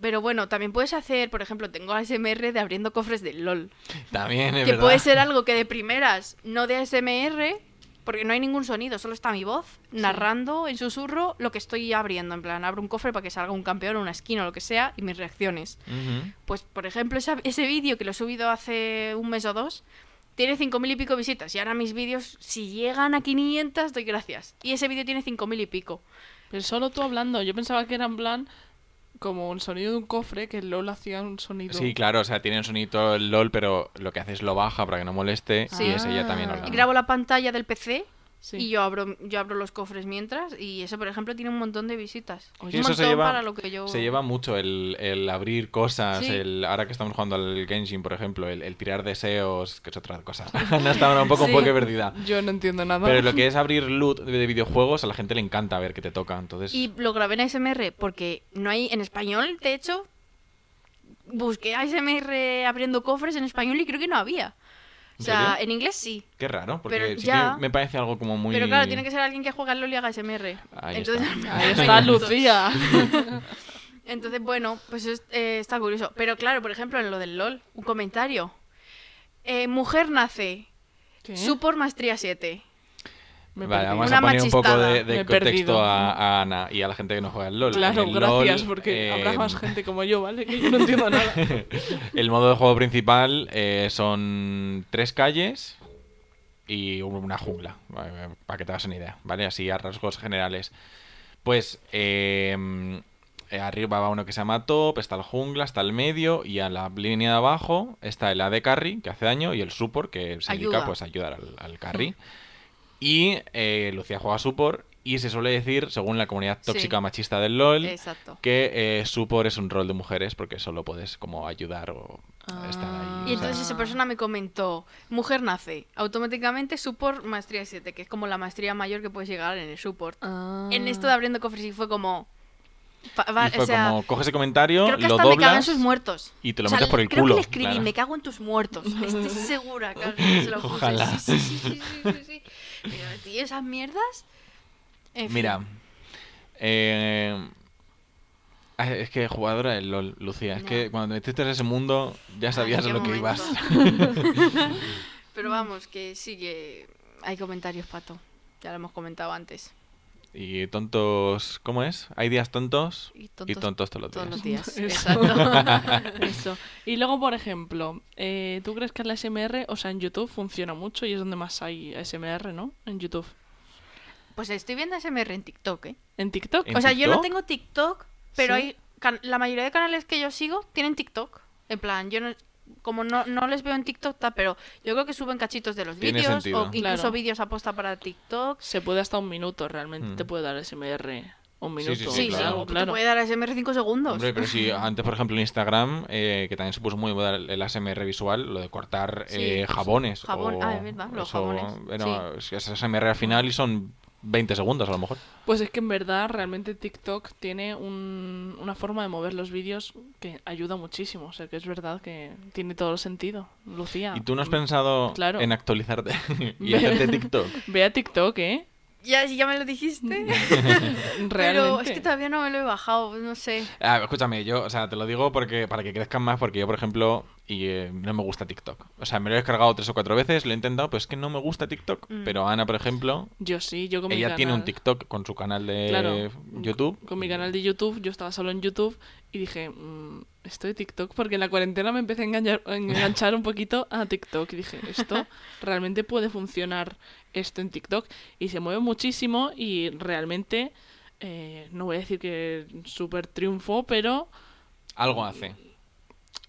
Pero bueno, también puedes hacer, por ejemplo, tengo ASMR de abriendo cofres del LOL.
También, es
que
verdad.
puede ser algo que de primeras, no de ASMR, porque no hay ningún sonido, solo está mi voz narrando en susurro lo que estoy abriendo. En plan, abro un cofre para que salga un campeón o una skin o lo que sea y mis reacciones. Pues, por ejemplo, esa- ese vídeo que lo he subido hace un mes o dos, tiene 5.000 y pico visitas. Y ahora mis vídeos, si llegan a 500, doy gracias. Y ese vídeo tiene 5.000 y pico.
Pero solo tú hablando. Yo pensaba que era en plan como el sonido de un cofre, que el LOL hacía un sonido.
Sí, claro, o sea, tiene un sonito el LOL, pero lo que hace es lo baja para que no moleste
Sí.
y es ella también
Ah.
hablando.
Grabo la pantalla del PC
Sí.
y yo abro, yo abro los cofres mientras. Y eso, por ejemplo, tiene un montón de visitas.
Oye,
un
eso
montón
se lleva,
para lo que yo...
se lleva mucho el, el abrir cosas,
Sí.
el, ahora que estamos jugando al Genshin, por ejemplo, el, el tirar deseos, que es otra cosa. <laughs> no estaba un poco, un
Sí.
poco perdida.
Yo no entiendo nada.
Pero lo <laughs> que es abrir loot de videojuegos, a la gente le encanta ver que te toca. Entonces,
Y lo grabé en ASMR porque no hay en español, de hecho. Busqué ASMR abriendo cofres en español y creo que no había. O
¿En
sea,
serio?
en inglés sí.
qué raro, porque
pero
sí
ya-
que me parece algo como muy...
Pero claro, tiene que ser alguien que juega al LoL y haga ASMR.
Ahí
Entonces, <laughs>
está.
Ahí está Lucía. <laughs>
Entonces, bueno, pues es- eh, está curioso. Pero claro, por ejemplo, en lo del LOL, un comentario. Eh, mujer nace.
¿Qué?
Supor maestría 7.
Me
Vale, vamos
Una
a poner un poco de, contexto a, a Ana y a la gente que no juega al LOL.
Claro,
el
gracias,
LOL,
porque
eh,
habrá más <laughs> gente como yo, ¿vale? Que yo no entiendo nada. <laughs>
El modo de juego principal eh, son tres calles y una jungla, para que te hagas una idea, ¿vale? Así a rasgos generales. Pues eh, eh, arriba va uno que se llama top, está el jungla, está el medio y a la línea de abajo está el AD carry que hace daño y el support que se dedica pues a ayudar al, al carry. Y eh, Lucía juega support y se suele decir, según la comunidad
Sí.
tóxica machista del LoL,
Exacto.
que eh, support es un rol de mujeres porque solo puedes como ayudar o estar
Ah.
ahí.
Y entonces esa persona me comentó, mujer nace, automáticamente support maestría 7, que es como la maestría mayor que puedes llegar en el support.
Ah.
En esto de abriendo cofres y fue como... va-
Y fue
o sea,
como, coges ese comentario,
creo que
lo
hasta me cago en
doblas
sus muertos.
y te lo
O sea,
metes por el
creo
culo.
que le escribí,
claro.
me cago en tus muertos. <laughs> Estoy segura que <laughs> se lo puse.
Ojalá.
Sí, sí, sí, sí, sí. Pero, tío, esas mierdas... En.
Mira, eh, ah, es que jugadora del LOL, Lucía, es que cuando te metiste en ese mundo ya sabías
Ay,
a lo que ibas. <laughs>
Pero vamos, que sí que hay comentarios, Pato. Ya lo hemos comentado antes.
Y tontos, ¿cómo es? Hay días tontos
Y
y
tontos,
tontos todos los
todos
días.
los días.
Eso.
Exacto. <laughs>
Eso. Y luego, por ejemplo, eh, ¿tú crees que la SMR, o sea, en YouTube funciona mucho y es donde más hay SMR, ¿no? En YouTube.
Pues estoy viendo SMR en TikTok, ¿eh?
¿En TikTok?
¿En
o sea, yo no tengo TikTok, pero
¿Sí?
hay la mayoría de canales que yo sigo tienen TikTok. En plan, yo no como no, no les veo en TikTok, ta, pero yo creo que suben cachitos de los
Tiene
vídeos
sentido.
o incluso
Claro.
vídeos aposta para TikTok.
Se puede hasta un minuto, realmente
Mm.
te puede dar SMR un
Sí, sí,
minuto.
sí,
Sí,
claro.
sí, te puede dar SMR 5 segundos.
Hombre, pero si <laughs> antes, por ejemplo, en Instagram, eh, que también se puso muy moda el ASMR visual, lo de cortar
Sí,
eh, jabones.
Jabón-
o
ah, es verdad, los
eso,
jabones,
bueno, es ASMR al final y son 20 segundos a lo mejor.
Pues es que en verdad realmente TikTok tiene un- una forma de mover los vídeos que ayuda muchísimo. O sea que es verdad que tiene todo el sentido. Lucía.
¿Y tú no has pensado
Claro.
en actualizarte <laughs> y
Ve-
hacerte TikTok? <laughs>
Ve a TikTok, ¿eh?
Ya, ya me lo dijiste. <laughs>
Realmente.
Pero es que todavía no me lo he bajado, no sé.
Ah, escúchame, yo, o sea, te lo digo porque para que crezcan más, porque yo, por ejemplo, y eh, no me gusta TikTok. O sea, me lo he descargado tres o cuatro veces, lo he intentado, pero es que no me gusta TikTok.
Mm.
Pero Ana, por ejemplo,
Yo sí, yo con mi
ella tiene un TikTok con su canal de
Claro,
YouTube.
Con mi canal de YouTube, yo estaba solo en YouTube y dije, "Mm, esto de TikTok, porque en la cuarentena me empecé a engañar- a enganchar un poquito a TikTok y dije, esto <laughs> realmente puede funcionar esto en TikTok y se mueve muchísimo y realmente, eh, no voy a decir que súper triunfo, pero
Algo hace.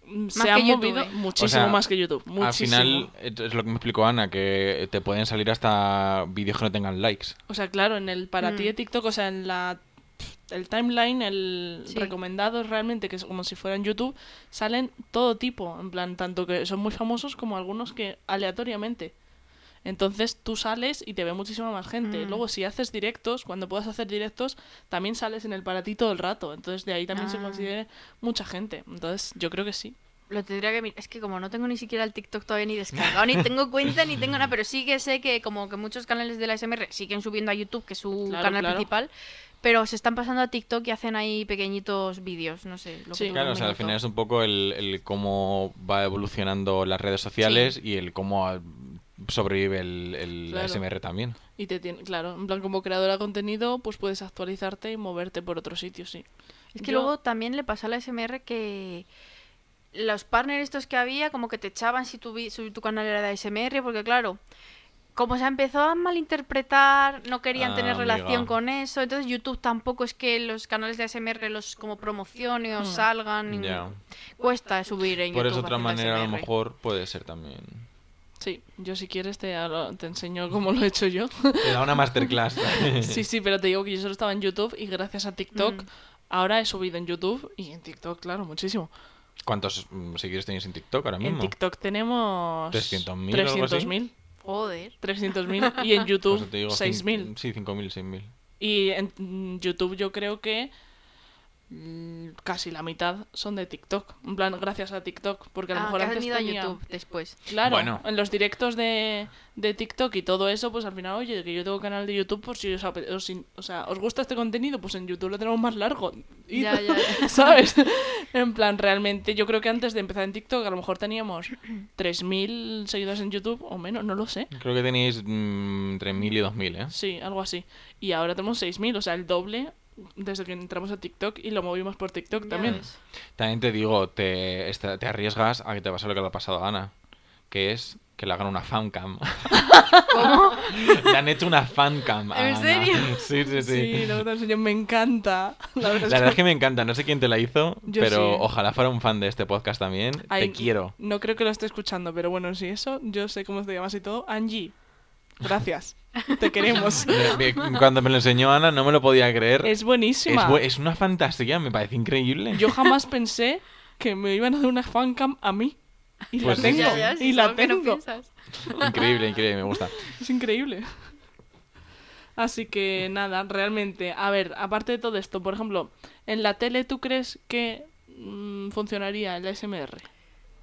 Mm, se
que
ha
YouTube,
movido
¿eh?
muchísimo
O sea,
más que YouTube. Muchísimo.
Al final, es lo que me explicó Ana, que te pueden salir hasta vídeos que no tengan likes.
O sea, claro, en el para ti
Mm.
de TikTok, o sea, en la el timeline, el
Sí.
recomendado realmente, que es como si fuera en YouTube, salen todo tipo, en plan, tanto que son muy famosos como algunos que aleatoriamente. Entonces tú sales y te ve muchísima más gente.
Mm.
Luego si haces directos, cuando puedas hacer directos, también sales en el para ti todo el rato. Entonces de ahí también se
Ah.
considera mucha gente. Entonces yo creo que sí.
Lo tendría que mirar. Es que como no tengo ni siquiera el TikTok todavía ni descargado, ni tengo <laughs> cuenta, ni tengo nada, pero sí que sé que como que muchos canales de la SMR siguen subiendo a YouTube, que es su
Claro,
canal
claro.
principal, pero se están pasando a TikTok y hacen ahí pequeñitos vídeos, no sé. Lo
Sí.
que
Claro,
un
o sea, al final es un poco el, el cómo va evolucionando las redes sociales y el cómo sobrevive el, el
Claro.
ASMR también.
Y te tiene, claro, en plan como creadora de contenido, pues puedes actualizarte y moverte por otros sitios, sí.
Es que
Yo-
luego también le pasó a la SMR que los partners estos que había como que te echaban si tu, vi- si tu canal era de ASMR, porque claro, como se empezó a malinterpretar, no querían
Ah,
tener
amiga.
relación con eso, entonces YouTube tampoco es que los canales de ASMR los como promocione o
Hmm.
salgan, y cuesta subir en
Por
YouTube.
eso otra manera a lo
ASMR.
mejor puede ser también.
Sí, yo si quieres te, te enseño cómo lo he hecho yo.
Te da una masterclass. <laughs>
sí, sí, pero te digo que yo solo estaba en YouTube y gracias a TikTok
Mm.
ahora he subido en YouTube y en TikTok, claro, muchísimo.
¿Cuántos mm, seguidores tenéis en TikTok ahora mismo?
En TikTok tenemos
300.000 o algo así.
300.000.
Joder.
300.000 <laughs> y en YouTube
eso te digo,
6.000.
cin- Sí, 5.000, 6.000.
Y en mm, YouTube yo creo que casi la mitad son de TikTok. En plan, gracias a TikTok, porque a lo
Ah,
mejor
que
antes
a
tenía...
YouTube después.
Claro,
Bueno.
en los directos de, de TikTok y todo eso, pues al final, oye, que yo tengo canal de YouTube por si os, os o sea, os gusta este contenido, pues en YouTube lo tenemos más largo. Y-
Ya, ya, <laughs> ya.
¿Sabes? <laughs> En plan, realmente, yo creo que antes de empezar en TikTok a lo mejor teníamos <clears throat> 3.000 seguidores en YouTube o menos, no lo sé.
Creo que tenéis mm, entre 1.000 y 2.000, ¿eh?
Sí, algo así. Y ahora tenemos 6.000, o sea, el doble desde que entramos a TikTok y lo movimos por TikTok
Ya
también.
ves.
También te digo, te, te arriesgas a que te pase lo que le ha pasado a Ana. que es que le hagan una fancam.
¿Cómo?
le han hecho una fancam.
¿En
Ana.
serio?
Sí, sí, sí.
Sí, luego te enseño, me encanta. La verdad
La
es
verdad
que
es que me encanta, no sé quién te la hizo,
Yo
pero
sí.
ojalá fuera un fan de este podcast también.
Ay,
Te quiero.
No creo que lo esté escuchando, pero bueno, si eso, yo sé cómo te llamas y todo. Angie, gracias. Te queremos. <laughs>
Me- me- Cuando me lo enseñó Ana no me lo podía creer.
es
Es,
buenísima.
bu- es una fantasía, me parece increíble.
Yo jamás <laughs> pensé que me iban a hacer una fancam a mí. Y
Pues
la
sí.
tengo.
Ya, ya, sí,
y la
solo que no
tengo.
piensas.
Increíble, increíble, me gusta.
Es increíble. Así que nada, realmente, a ver, aparte de todo esto, por ejemplo, en la tele, ¿tú crees que mm, funcionaría el ASMR?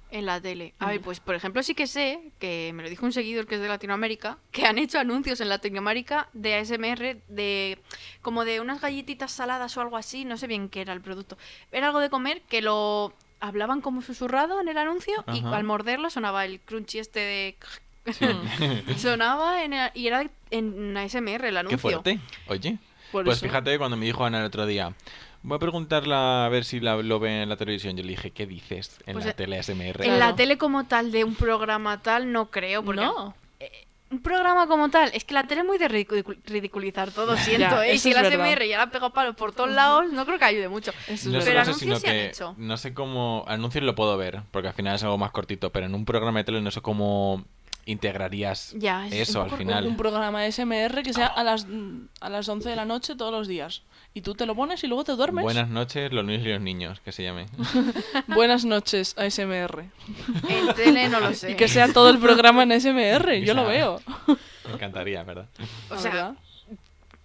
En la tele. A ver, pues por ejemplo sí que sé, que me lo dijo un seguidor que es de Latinoamérica, que han hecho anuncios en Latinoamérica de ASMR de como de unas galletitas saladas o algo así, no sé bien qué era el producto. Era algo de comer que lo hablaban como susurrado en el anuncio y al morderlo sonaba el crunchy este de... <laughs> sonaba en el- y era en ASMR el anuncio.
Qué fuerte. Oye,
Por
pues
eso.
fíjate cuando me dijo Ana el otro día, voy a preguntarla a ver si la- lo ve en la televisión. Yo le dije, ¿qué dices en
Pues,
la
eh,
tele SMR?
En la tele como tal de un programa tal no creo, porque
No.
un programa como tal, es que la tele es muy de ridicu- ridiculizar todo, siento,
Ya,
¿eh? Y si la. SMR ya la ha pegado palos por todos lados, no creo que ayude mucho.
Eso es
No
Pero anuncios
sino
sí han hecho.
no sé cómo... Anuncios lo puedo ver, porque al final es algo más cortito, pero en un programa de tele no sé cómo integrarías
Ya, es
eso
un
al final.
Un programa de SMR que sea a las, a las 11 de la noche todos los días. Y tú te lo pones y luego te duermes.
Buenas noches, los niños y los niños, que se llame. <laughs>
Buenas noches, ASMR.
En tele no lo <laughs> sé.
Y que sea todo el programa en SMR,
Y <laughs>
yo lo veo.
Me encantaría, ¿verdad?
O sea,
verdad.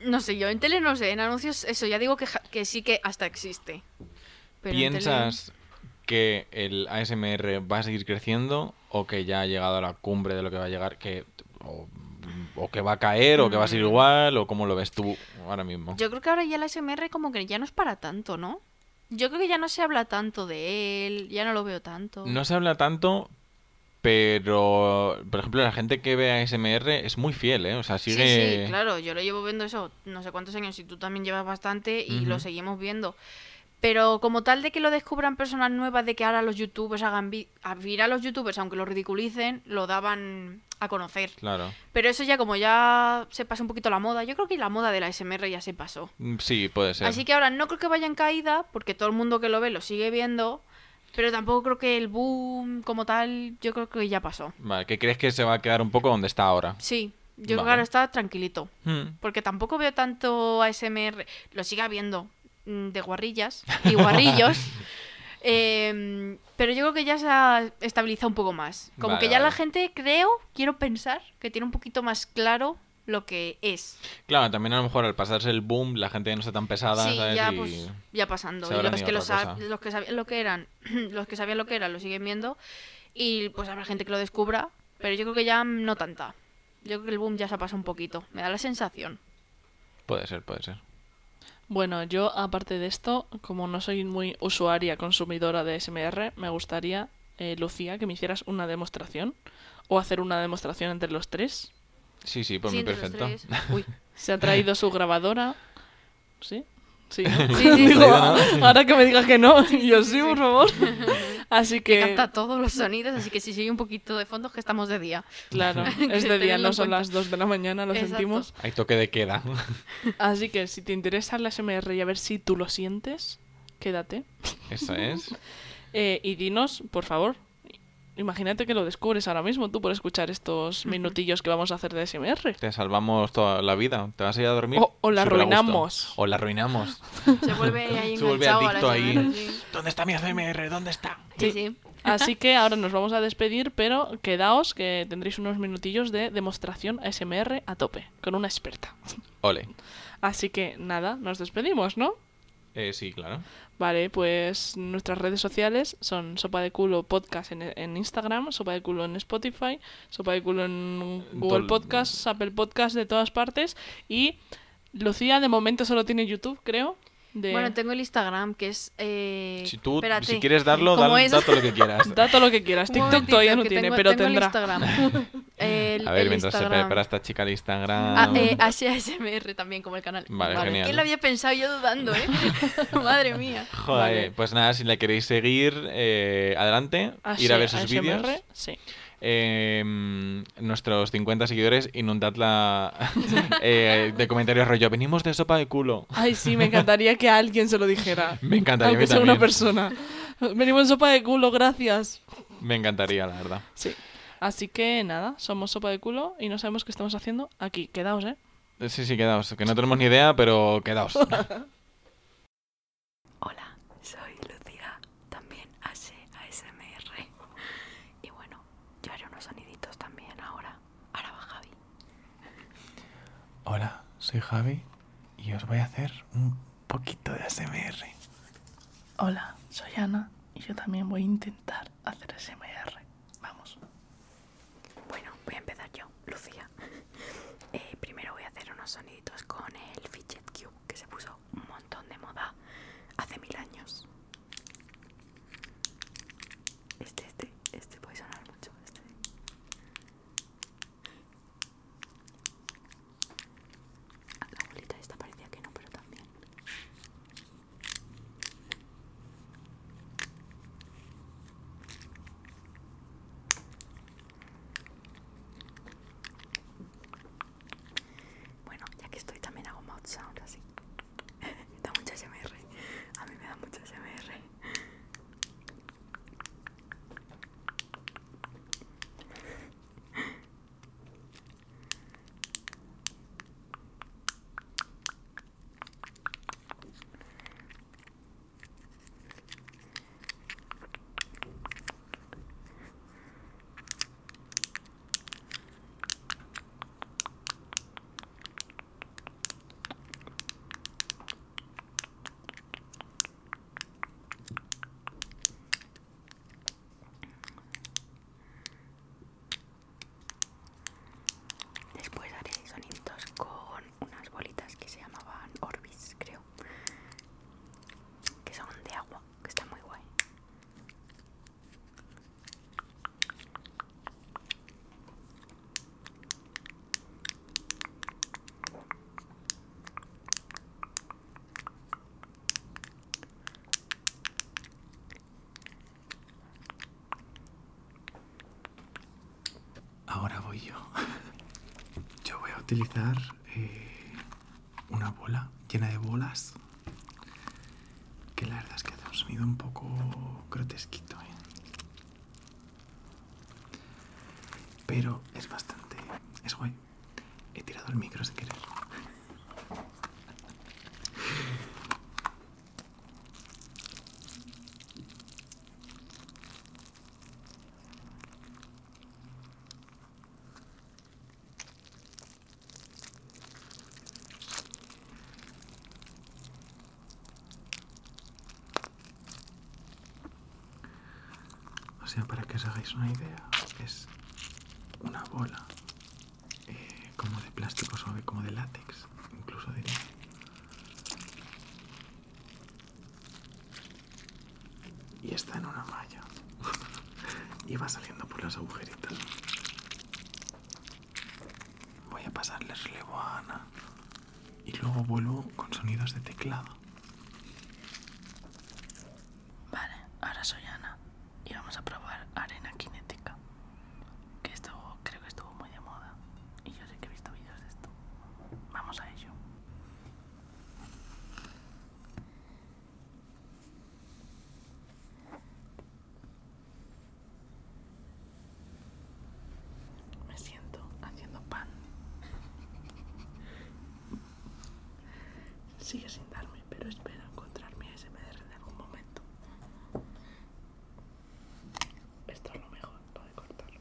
no sé, yo en tele no sé, en anuncios eso, ya digo que, ja- que sí que hasta existe. Pero en tele-
¿Piensas que el ASMR va a seguir creciendo o que ya ha llegado a la cumbre de lo que va a llegar? Que, o, o que va a caer o que va a ser igual o cómo lo ves tú ahora mismo?
Yo creo que ahora ya el ASMR como que ya no es para tanto, ¿no? Yo creo que ya no se habla tanto de él, ya no lo veo tanto.
No se habla tanto, pero por ejemplo la gente que ve ASMR es muy fiel, ¿eh? O sea, sigue...
sí, claro, yo lo llevo viendo eso no sé cuántos años y tú también llevas bastante y lo seguimos viendo. Pero como tal de que lo descubran personas nuevas, de que ahora los youtubers hagan... vi- a los youtubers, aunque lo ridiculicen, lo daban a conocer.
Claro.
Pero eso ya como ya se pasa un poquito la moda, yo creo que la moda de la SMR ya se pasó.
Mm, Sí, puede ser.
Así que ahora no creo que vaya en caída, porque todo el mundo que lo ve lo sigue viendo, pero tampoco creo que el boom como tal, yo creo que ya pasó.
Vale, ¿qué crees que se va a quedar un poco donde está ahora?
Sí, yo creo que ahora está tranquilito.
Hmm.
Porque tampoco veo tanto ASMR. Lo sigue habiendo de guarrillas y guarrillos. <laughs> em, pero yo creo que ya se ha estabilizado un poco más. Como
Vale,
que ya la gente, creo, quiero pensar, que tiene un poquito más claro lo que es.
Claro, también a lo mejor al pasarse el boom la gente ya no está tan pesada,
sí,
¿sabes?
ya
Y-
pues ya pasando. Y los que,
a
lo
otra
sab-
cosa.
los que sabían lo que eran, <clears throat> los que sabían lo que era, lo siguen viendo. Y pues habrá gente que lo descubra. Pero yo creo que ya no tanta. Yo creo que el boom ya se ha pasado un poquito. Me da la sensación.
Puede ser, puede ser.
Bueno, yo aparte de esto, como no soy muy usuaria, consumidora de SMR, me gustaría, eh, Lucía, que me hicieras una demostración o hacer una demostración entre los tres.
Sí, sí, por
Sí,
mí perfecto.
Uy, se ha traído su grabadora. ¿Sí? Sí, <laughs> <laughs> ¿no?
Sí, sí,
Digo, ahora que me digas que no, <laughs> y yo sí, por favor. Así
que
que,
capta todos los sonidos, así que si sigue un poquito de fondo es que estamos de día.
claro, es de día, no son
cuenta.
las 2 de la mañana, lo
Exacto.
sentimos.
Hay toque de queda.
Así que si te interesa la SMR y a ver si tú lo sientes, quédate.
Eso es.
Eh, y dinos, por favor, imagínate que lo descubres ahora mismo tú por escuchar estos minutillos que vamos a hacer de SMR.
Te salvamos toda la vida. Te vas a ir a dormir.
O- o la arruinamos.
O la arruinamos. <laughs>
Se vuelve ahí
Se vuelve
a
adicto ahí.
SMR, sí.
¿Dónde está mi ACMR? ¿Dónde está?
Sí, sí.
Así que ahora nos vamos a <laughs> despedir, pero quedaos que tendréis unos minutillos de demostración ASMR a tope, con una experta.
Ole.
Así que nada, nos despedimos, ¿no?
Eh, sí, claro.
Vale, pues nuestras redes sociales son Sopa de Culo Podcast en, en Instagram, Sopa de Culo en Spotify, Sopa de Culo en Google
Tol-
Podcasts, Apple Podcasts, de todas partes. Y Lucía de momento solo tiene YouTube, creo. De...
Bueno, tengo el Instagram que es. Eh...
Si tú,
espérate.
si quieres darlo,
¿Cómo
dale
es?
da todo lo que quieras. <laughs>
Da todo lo que quieras. TikTok todavía no tiene,
tengo-
pero
tengo el
tendrá.
Instagram. <laughs> El-
A ver,
el
mientras se
Instagram.
prepara esta chica el Instagram.
Ah, eh, HSMR también como el canal.
Vale, genial.
¿Quién lo había pensado yo dudando, eh? <laughs> Madre mía.
Joder,
Vale.
pues nada, si la queréis seguir, eh, adelante, ir a ver sus vídeos.
Sí.
Eh, nuestros 50 seguidores inundadla <laughs> eh, de comentarios rollo, venimos de sopa de culo.
Ay, sí, me encantaría que alguien se lo dijera. <laughs>
Me encantaría
Aunque sea una persona. Venimos en sopa de culo, gracias.
Me encantaría, la verdad.
Sí. Así que nada, somos sopa de culo y no sabemos qué estamos haciendo aquí. Quedaos, ¿eh?
Eh, Sí, sí, quedaos. Que no tenemos ni idea, pero quedaos. <laughs>
Hola, soy Lucía, también hace ASMR. Y bueno, yo haré unos soniditos también ahora. Ahora va Javi.
Hola, soy Javi y os voy a hacer un poquito de ASMR.
Hola, soy Ana y yo también voy a intentar hacer SMR. Vamos.
Bueno, voy a empezar yo, Lucía. Eh, primero voy a hacer unos soniditos con el Fidget Cube, que se puso un montón de moda hace mil años. Este, este, este puede sonar mucho. Este. Ah, la bolita esta parecía que no, pero también. Bueno, ya que estoy también hago mouth sound así. da mucha SMR. A mí me da mucha SMR. Después haré soniditos con unas bolitas que se llamaban Orbis, creo. Que son de agua, que está muy guay.
Ahora voy yo. Yo voy a utilizar eh, una bola llena de bolas. Que la verdad es que hace un sonido un poco grotesquito. ¿eh? Pero es bastante. Es guay. He tirado el micro sin querer. Sea, para que os hagáis una idea, es una bola eh, como de plástico suave, como de látex, incluso diría. Y está en una malla. <laughs> y va saliendo por las agujeritas. Voy a pasarle relevo a Ana. Y luego vuelvo con sonidos de teclado.
Vale, ahora soy Ana y vamos a probar arena cinética. Que esto creo que estuvo muy de moda. Y yo sé que he visto vídeos de esto. Vamos a ello. Me siento haciendo pan. Sigue sin darme, pero espero encontrar mi SMR en algún momento. Esto es lo mejor, lo de cortarlo.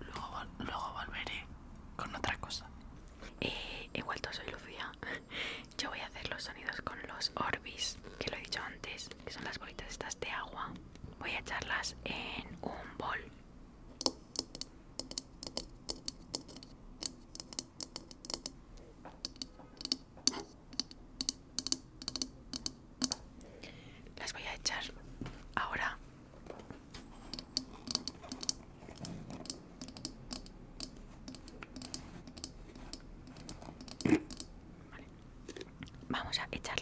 Luego, vol- luego volveré con otra cosa.
Eh, he vuelto, soy Lucía. Yo voy a hacer los sonidos con los Orbis, que lo he dicho antes, que son las bolitas estas de agua. Voy a echarlas en un bol. Las voy a echar ahora. Vamos a echar